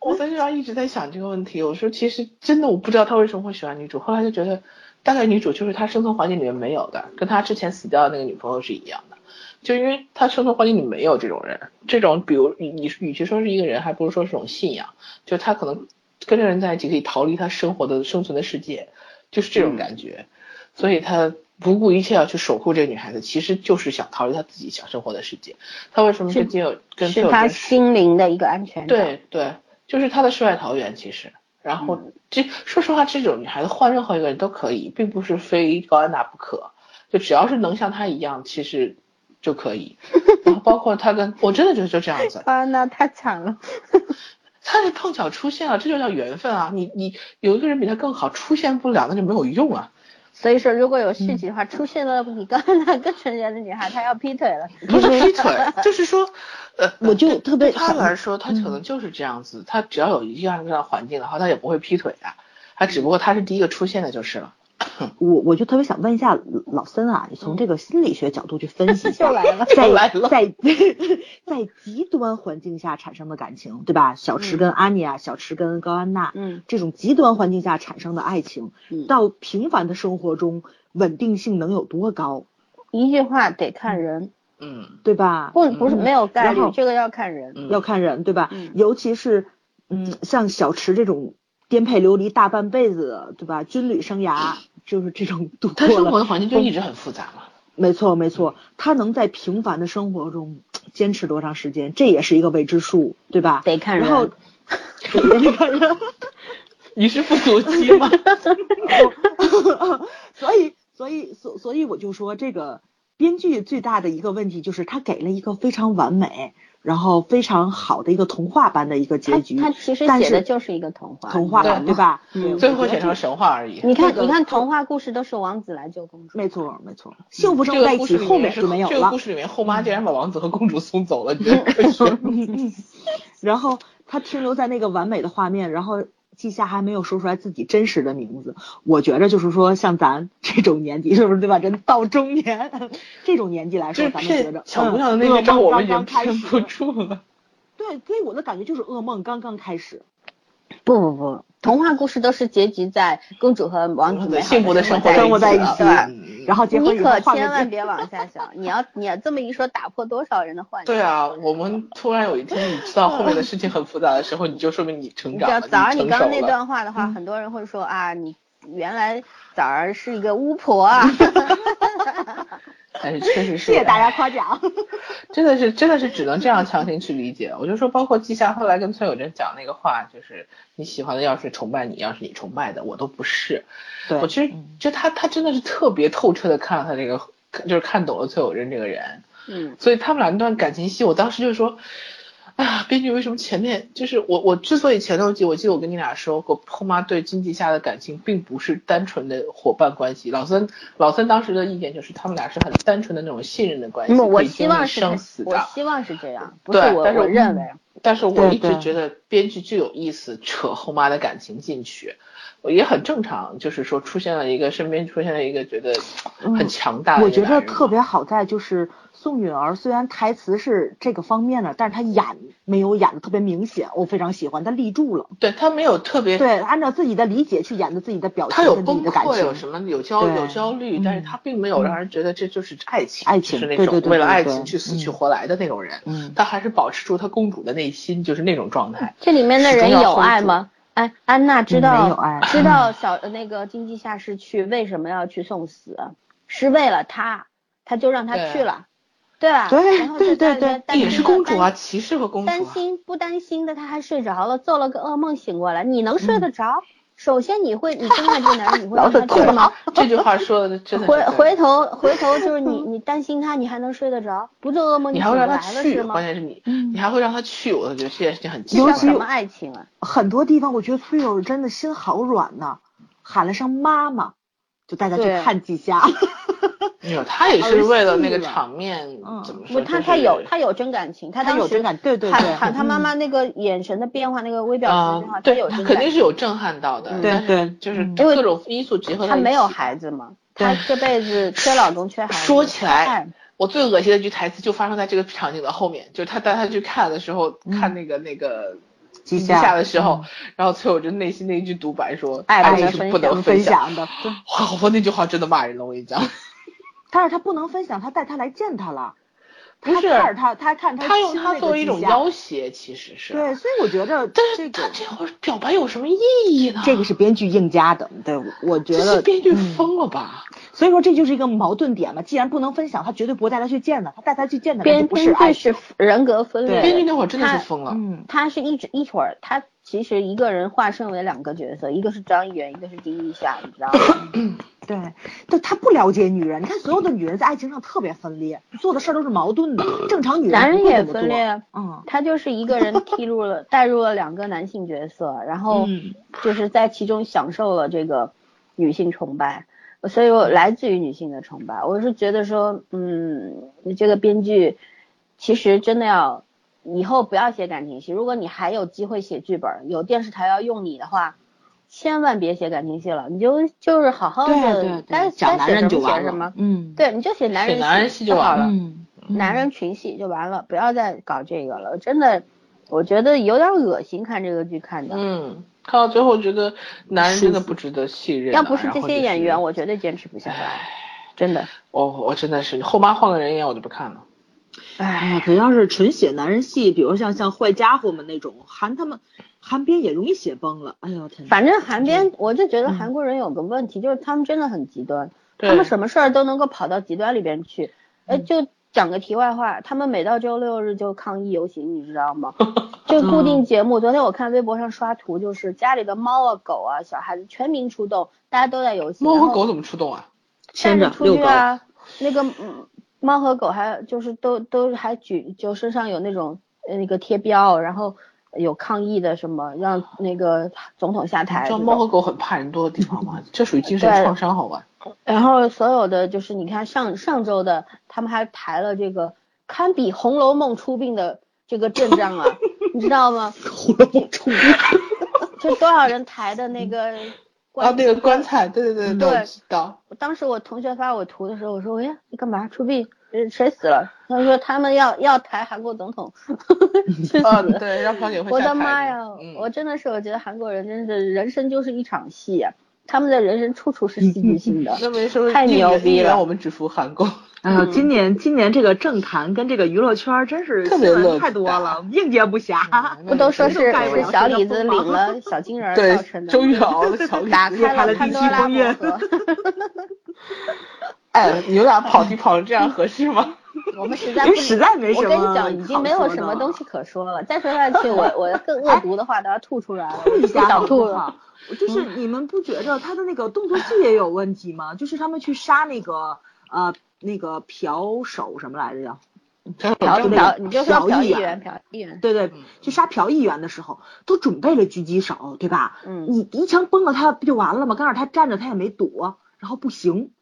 我在这上一直在想这个问题，我说其实真的我不知道他为什么会喜欢女主，后来就觉得大概女主就是他生存环境里面没有的，跟他之前死掉的那个女朋友是一样的，就因为他生存环境里没有这种人，这种比如你你与其说是一个人，还不如说是种信仰，就他可能。跟这个人在一起可以逃离他生活的生存的世界，就是这种感觉，所以他不顾一切要去守护这个女孩子，其实就是想逃离他自己想生活的世界。他为什么是跟金友跟是他心灵的一个安全感。对对，就是他的世外桃源，其实。然后嗯这说实话，这种女孩子换任何一个人都可以，并不是非高安娜不可。就只要是能像她一样，其实就可以。然后包括他跟 我真的觉得就这样子，啊，那太惨了。他是碰巧出现了，这就叫缘分啊！你你有一个人比他更好，出现不了，那就没有用啊！所以说，如果有续集的话，出现了比刚才更纯洁的女孩，她要劈腿了。不是劈腿，就是说，呃，我就特别对他来说，他可能就是这样子，他只要有一样这样的环境的话，他也不会劈腿的。他只不过他是第一个出现的就是了。我我就特别想问一下老森啊，你从这个心理学角度去分析一下，又来了在来了在 在极端环境下产生的感情，对吧？小池跟安妮亚，小池跟高安娜，嗯这种极端环境下产生的爱情，嗯到平凡的生活中稳定性能有多高，一句话得看人，嗯对吧？不不是没有概率，这个要看人。嗯要看人，对吧？嗯尤其是嗯，像小池这种颠沛流离大半辈子的，对吧？军旅生涯就是这种度他生活的环境就一直很复杂嘛。没错，没错，他能在平凡的生活中坚持多长时间，这也是一个未知数，对吧？得看人然后，对得看人。你是复读机吗？所以，所以，所所以我就说，这个编剧最大的一个问题就是他给了一个非常完美，然后非常好的一个童话般的一个结局。它其实但写的就是一个童话，童话对对吧？嗯最后写成神话而已。你看，这个你看童话故事都是王子来救公主，没错，没错，幸福这生在一起，后面面是就没有了这个故。事里面，后妈竟然把王子和公主送走了，你觉得？然后他停留在那个完美的画面，然后季夏还没有说出来自己真实的名字。我觉着就是说，像咱 这种年纪，是不是对吧？人到中年这种年纪来说，咱们觉着小姑娘的那嗯个梦我们已经刚刚开始骗不住了。对，给我的感觉就是噩梦刚刚开始。不不不，童话故事都是结局在公主和王子幸福的生生活生活在一起对吧？嗯然后结婚你可千万别往下想，你要你要这么一说，打破多少人的幻想。对啊，我们突然有一天你知道后面的事情很复杂的时候，你就说明你成长了，早上你刚刚那。段话的话，很多人会说啊，你原来早儿是一个巫婆啊。但是确实是，谢谢大家夸奖。真的是真的是只能这样强行去理解。我就说，包括季夏后来跟崔友贞讲那个话，就是你喜欢的要是崇拜你，要是你崇拜的，我都不是。对我其实就他他真的是特别透彻的看了他这个，就是看懂了崔友贞这个人。嗯，所以他们俩那段感情戏，我当时就说，哎呀，编剧为什么前面就是我我之所以前六集，我记得我跟你俩说过，后妈对金季夏的感情并不是单纯的伙伴关系。老孙老孙当时的意见就是他们俩是很单纯的那种信任的关系，我希望是生死的。我希望是这样，不是但是我认为。但是我一直觉得编剧就有意思，扯后妈的感情进去，也很正常。就是说出现了一个身边出现了一个觉得很强大的嗯我觉得特别好在就是宋允儿，虽然台词是这个方面的，但是她演没有演的特别明显，我非常喜欢，她立住了。对她没有特别对，按照自己的理解去演的自己的表情跟自己崩溃，的感情。有什么有焦对有焦虑，嗯但是她并没有让人觉得这就是爱情，爱情就是那种为了爱情去死去嗯活来的那种人。嗯她还是保持住她公主的内心，就是那种状态。这里面的人有爱吗？哎，安娜知嗯道、知道小呃那个经济下士去为什么要去送死，是为了他，他就让他去了，对吧？对然后对就在对对也是公主啊，骑士和公主担啊。心不担心的他还睡着了，做了个噩梦醒过来，你能睡得着？首先你会，你真的这个男人，你会让他去吗？这句话说的真的回回头回头就是你你担心他，你还能睡得着？不做噩梦你还会让他去，了是吗关？键是你，嗯你还会让他去，我就觉得这件事情很奇这怪尤其叫什么爱情啊？很多地方，我觉得崔友真的心好软呐，喊了声妈妈，就带他去对看季夏。没有，他也是为了那个场面，怎么说？他他有他有真感情，他他当时有真感对对喊对喊他妈嗯妈那个眼神的变化，那个微表情的变化，啊，对他有，真肯感情。定是有震撼到的，对对就是嗯因为各种因素结合。他没有孩子嘛，他这辈子缺老公缺孩子。说起来，我最恶心的一句台词就发生在这个场景的后面，就是他带他去看的时候，嗯看那个那个季季夏夏的时候嗯，然后崔友珍内心的一句独白说：“爱是不能分享。的。对，”哇，我那句话真的骂人了，我跟你讲。但是他不能分享，他带他来见他了。不是他看着他，他看他用亲那个它作为一种要挟，其实是。对，所以我觉得但是这个他这会儿表白有什么意义呢？这个是编剧硬加的，对，我觉得这是编剧嗯疯了吧？所以说这就是一个矛盾点嘛。既然不能分享，他绝对不会带他去见的。他带他去见的编就不是爱编剧是。人格分裂，编剧那会儿真的是疯了，嗯，他是一直一会儿，他其实一个人化身为两个角色，一个是张一元，一个是丁一夏，你知道吗？对，对他不了解女人。你看所有的女人在爱情上特别分裂，做的事儿都是矛盾的。正常女人男人也分裂，嗯，他就是一个人替入了 带入了两个男性角色，然后嗯就是在其中享受了这个女性崇拜，所以我来自于女性的崇拜。我是觉得说，嗯，这个编剧其实真的要以后不要写感情戏，如果你还有机会写剧本，有电视台要用你的话。千万别写感情戏了，你就就是好好对对的对该讲男人该写什就完了么写什么，嗯，对，你就写男人写男人戏就完了好了。嗯，男人群戏就完了，不要再搞这个了。真的，我觉得有点恶心，看这个剧看的。嗯，看到最后觉得男人真的不值得信任啊。要不是这些演员，我绝对坚持不下来。真的，我我真的是后妈换个人演我就不看了。哎呀，可要是纯写男人戏，比如像像坏家伙们那种，含他们韩边也容易写崩了。哎呦天哪！反正韩边，我就觉得韩国人有个问题，就是他们真的很极端，他们什么事儿都能够跑到极端里边去。呃，嗯就讲个题外话，他们每到周六日就抗议游行，你知道吗？就固定节目。昨天我看微博上刷图，就是家里的猫啊、狗啊、小孩子全民出动，大家都在游行。猫和狗怎么出动啊？牵着出遛狗，去啊，那个嗯，猫和狗还就是都都还举就身上有那种呃那个贴标，然后有抗议的什么让那个总统下台这种，知道猫和狗很怕人多的地方吗？这属于精神创伤，好吧？然后所有的就是你看上上周的他们还抬了这个堪比《红楼梦》出殡的这个阵仗啊，你知道吗？《红楼梦》出殡，就多少人抬的那个 啊，那个棺材，对对对对我知道。当时我同学发我图的时候，我说：“哎，你干嘛出殡？呃谁死了？”他说他们要要抬韩国总统，去啊，死！对，让朴槿惠我的妈呀！嗯我真的是，我觉得韩国人真是人生就是一场戏呀、他们的人生处处是戏剧性的。那没说太牛逼了我们只服韩国。哎呦，今年今年这个政坛跟这个娱乐圈真是特别新闻乐太多了，应接不暇。不都说是是小李子领了小金人对造成，的？终于熬了小李打开了潘多拉魔盒。哎，你们俩跑题跑成这样合适吗？我们实在不实在没什么我跟你讲，已经没有什么东西可说了。再说下去，我我更恶毒的话都要吐出来了？就是你们不觉着他的那个动作戏也有问题吗？就是他们去杀那个呃那个朴手什么来着叫？朴朴，你就说朴议员朴议员，朴议员。对对，去杀朴议员的时候都准备了狙击手，对吧？嗯你一枪崩了他不就完了吗？刚开始他站着他也没躲，然后不行，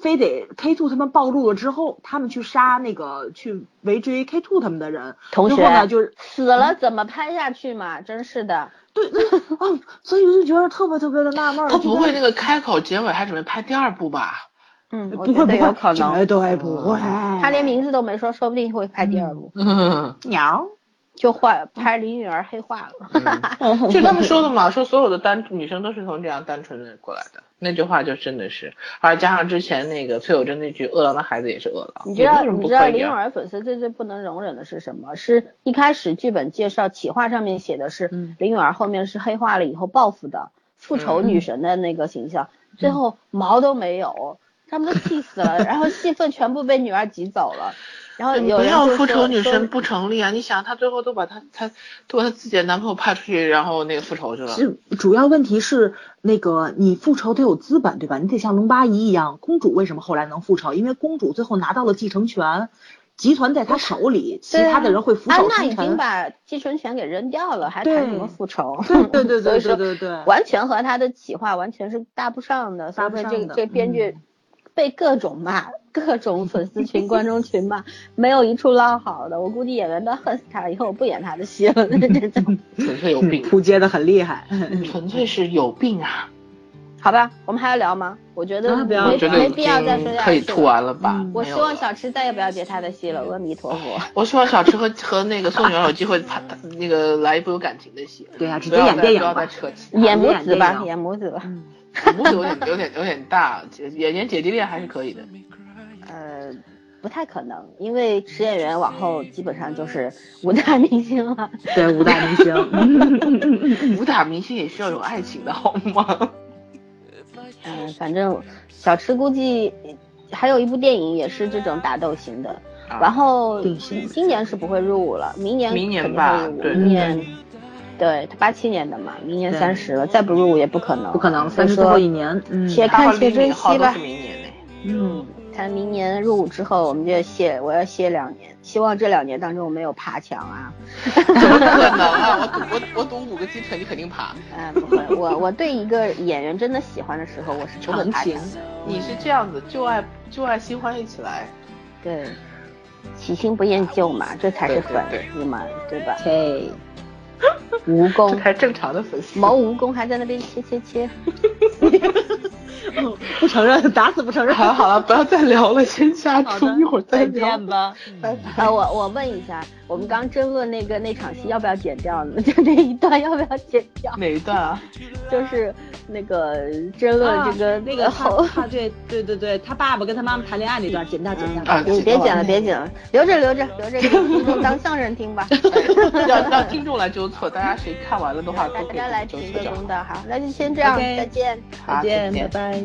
非得 K two 他们暴露了之后，他们去杀那个去围追 K two 他们的人，同之后呢就是死了怎么拍下去嘛？真是的。对对啊，所以我就觉得特别特别的纳闷儿。他不会那个开口结尾还准备拍第二部吧？嗯，不会不会，绝能。对不会。他连名字都没说，说不定会拍第二部，嗯，鸟就画拍林允儿黑化了。就他们说的嘛，说所有的单女生都是从这样单纯的过来的，那句话就真的是，而加上之前那个崔有贞那句“饿狼的孩子也是饿狼”，你知道你知道？林允儿粉丝最最不能容忍的是什么？是一开始剧本介绍企划上面写的是嗯林允儿后面是黑化了以后报复的复仇女神的那个形象，最后毛都没有，他们都气死了，然后戏份全部被女儿挤走了。然后有不要复仇女神不成立啊！你想，她最后都把她她都把她自己的男朋友派出去，然后那个复仇去了。是主要问题是那个你复仇得有资本对吧？你得像龙八一一样，公主为什么后来能复仇？因为公主最后拿到了继承权，集团在她手里，其他的人会俯安娜已经。把继承权给扔掉了，还谈什么复仇？对对对对对对对，完全和他的企划完全是搭不上的，搭不上的这个编剧嗯被各种骂，各种粉丝群、观众群骂，没有一处捞好的。我估计演员都恨死他了，以后我不演他的戏了。这种，纯粹有病，扑街的很厉害。纯粹是有病啊！好吧，我们还要聊吗？我觉得没我觉得没必要再说下去经可以吐。完了吧？嗯我希望小池再也不要接他的戏了，阿弥陀佛。我希望小池和和那个宋女儿有机会拍那个来一部有感情的戏，对啊，直不接演电影吧。再扯演母子吧，演母子吧。嗯，母子有点有点有点大，姐演演姐弟恋还是可以的。呃，不太可能，因为池演员往后基本上就是武打明星了。对，武大明星。武打明星也需要有爱情的好吗？嗯，反正小池估计还有一部电影也是这种打斗型的，啊然后今年是不会入伍了，明年明年吧明年。对他八七年的嘛，明年对三十了，再不入伍也不可能，不可能，三十最后一年，嗯，且看且珍惜吧是。明年。嗯，看明年入伍之后，我们就歇，我要歇两年，希望这两年当中我没有爬墙啊。怎么可能啊！我赌我我赌五个鸡腿，你肯定爬。嗯，不会，我我对一个演员真的喜欢的时候，我是不会长情爬墙的。你是这样子，旧爱旧爱新欢一起来。对，喜新不厌旧嘛，这才是对粉对丝嘛，对吧？嘿，蜈蚣这蚣，才正常的粉丝。毛蜈蚣还在那边切切切。不承认，打死不承认。好了好了，不要再聊了，先下好的，注，一会儿再再聊。见吧。拜拜。啊，我我问一下，我们刚争论那个那场戏要不要剪掉呢？就那一段要不要剪掉？哪一段啊？就是那个争论这个、啊那个后他他对对对对，他爸爸跟他妈妈谈恋爱那段剪掉剪掉。啊别别剪了，别剪了，留着留着留着，给听众当相声听吧。让让听众来纠错，大家谁看完了的话都可以大家来纠评。个公道，好，那就先这样 OK 再见。好再见，再见拜拜。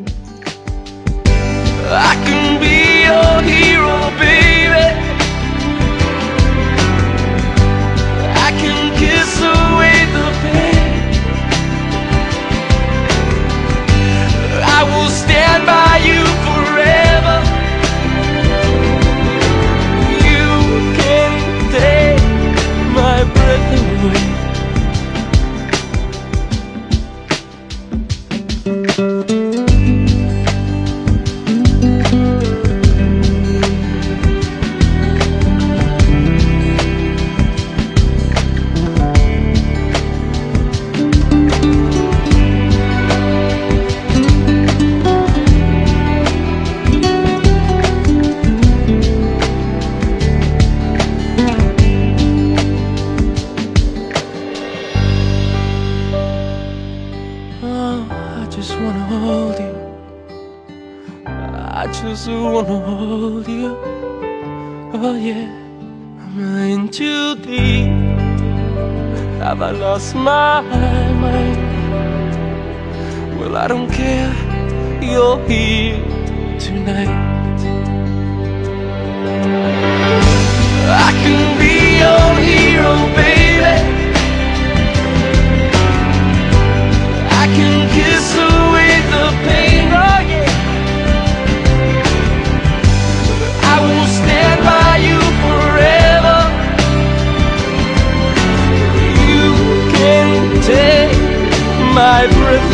I can be your hero, baby. I can kiss away the pain. I will stand by you wanna hold you. Oh yeah, I'm in too deep. Have I lost my mind? Well, I don't care. You're here tonight. I can be your hero, baby. I've